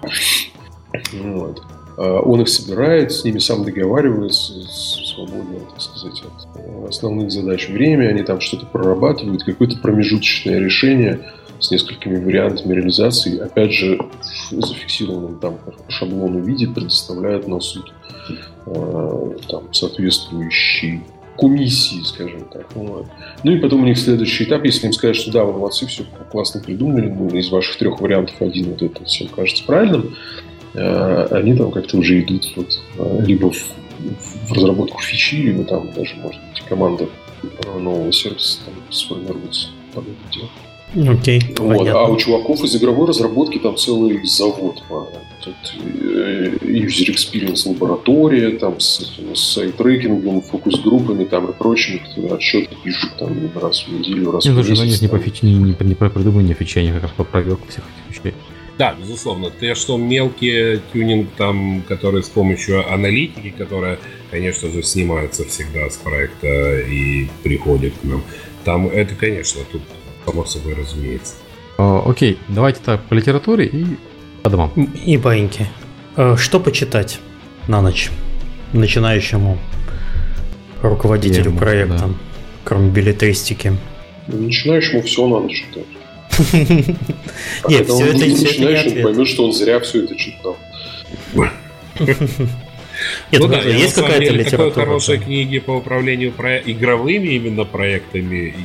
Вот. А он их собирает, с ними сам договаривается, свободно, так сказать, от основных задач время, они там что-то прорабатывают, какое-то промежуточное решение с несколькими вариантами реализации, опять же, в зафиксированном там по шаблону виде предоставляют на суд э, там, соответствующий комиссии, скажем так. Вот. Ну и потом у них следующий этап, если им сказать, что да, вы молодцы, все классно придумали, ну, из ваших трех вариантов один вот это всем кажется правильным, э, они там как-то уже идут вот, э, либо в, в разработку фичи, либо там даже, может быть, команда нового сервиса там сформируется под это дело. Окей. Okay, вот. А у чуваков из игровой разработки там целый завод. Тут э, user experience лаборатория, там с, с сайт-трекингом, фокус-группами там и прочим, отчеты пишут там раз в неделю, раз в месяц. Даже не, не по фиче, не, не, не по придумыванию фичи, а как раз по проверке всех этих вещей. Да, безусловно. Те, что мелкие тюнинг, там, которые с помощью аналитики, которая, конечно же, снимается всегда с проекта и приходит к нам, там это, конечно, тут само собой разумеется. О, окей, давайте так по литературе и по домам. И баиньки. Э, что почитать на ночь начинающему руководителю Тему, проекта, да. кроме билетристики? Начинающему все надо читать. Нет, все это начинающим поймет, что он зря все это читал. Нет, ну, да, есть какая-то литература. Такой хорошей книги по управлению игровыми именно проектами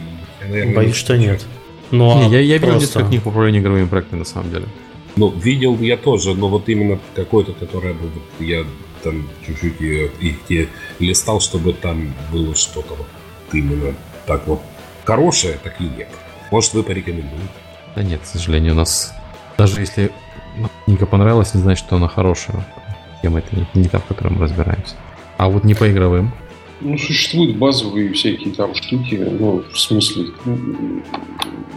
наверное, Боюсь, что нет. Но не, я, я просто... видел несколько книг по управлению игровыми проектами, на самом деле. Ну, видел я тоже, но вот именно какой-то, который был, я там чуть-чуть их те листал, чтобы там было что-то вот именно так вот хорошее, так и нет. Может, вы порекомендуете? Да нет, к сожалению, у нас даже если книга понравилась, не значит, что она хорошая. Тема это не, не та, в которой мы разбираемся. А вот не по игровым. Ну, существуют базовые всякие там штуки, ну, в смысле,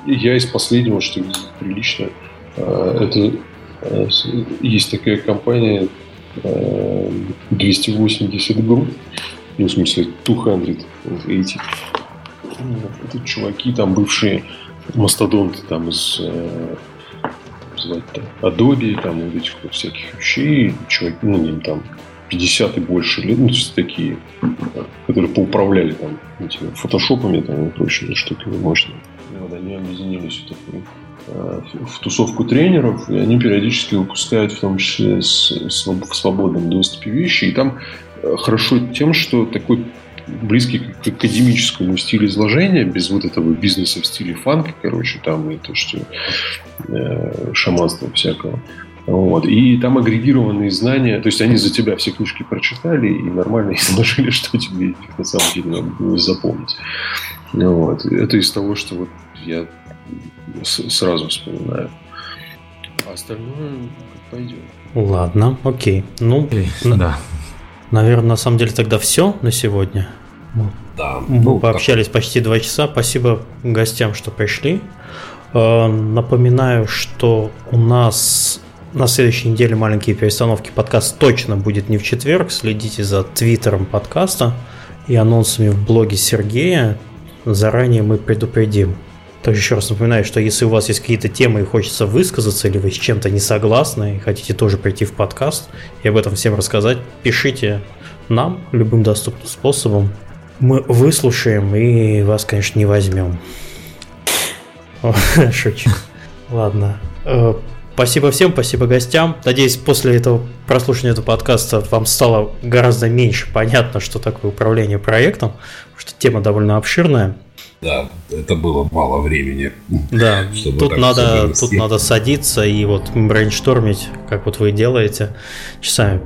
я из последнего, что прилично, а, это а, есть такая компания 280 групп, ну, в смысле, 280. Это чуваки там бывшие мастодонты там из э, звать там, Adobe, там, вот этих вот всяких вещей, чуваки, ну, им там 50 и больше лет, ну, то такие, которые поуправляли там этими фотошопами там, и прочими штуками мощными. Вот, они объединились в такую э, в тусовку тренеров, и они периодически выпускают в том числе с, с, в свободном доступе вещи. И там э, хорошо тем, что такой близкий к академическому стилю изложения, без вот этого бизнеса в стиле фанка, короче, там и то, что э, шаманства всякого. Вот. И там агрегированные знания, то есть они за тебя все книжки прочитали и нормально изложили, что тебе на самом деле надо было запомнить. Вот. Это из того, что вот я сразу вспоминаю. А остальное пойдет. Ладно, окей. Ну, Эй, на, да. Наверное, на самом деле тогда все на сегодня. Да. Мы ну, пообщались так. почти два часа. Спасибо гостям, что пришли. Э, напоминаю, что у нас на следующей неделе маленькие перестановки. Подкаст точно будет не в четверг. Следите за твиттером подкаста и анонсами в блоге Сергея. Заранее мы предупредим. Также еще раз напоминаю, что если у вас есть какие-то темы и хочется высказаться, или вы с чем-то не согласны и хотите тоже прийти в подкаст и об этом всем рассказать, пишите нам любым доступным способом. Мы выслушаем и вас, конечно, не возьмем. Шучу. Ладно. Спасибо всем, спасибо гостям. Надеюсь, после этого прослушивания этого подкаста вам стало гораздо меньше понятно, что такое управление проектом, потому что тема довольно обширная. Да, это было мало времени. Да, тут надо, тут надо садиться и вот брейнштормить, как вот вы делаете часами.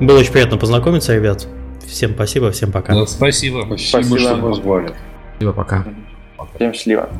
Было очень приятно познакомиться, ребят. Всем спасибо, всем пока. Да, спасибо. Спасибо, спасибо что позвали. Спасибо, пока. Всем счастливо.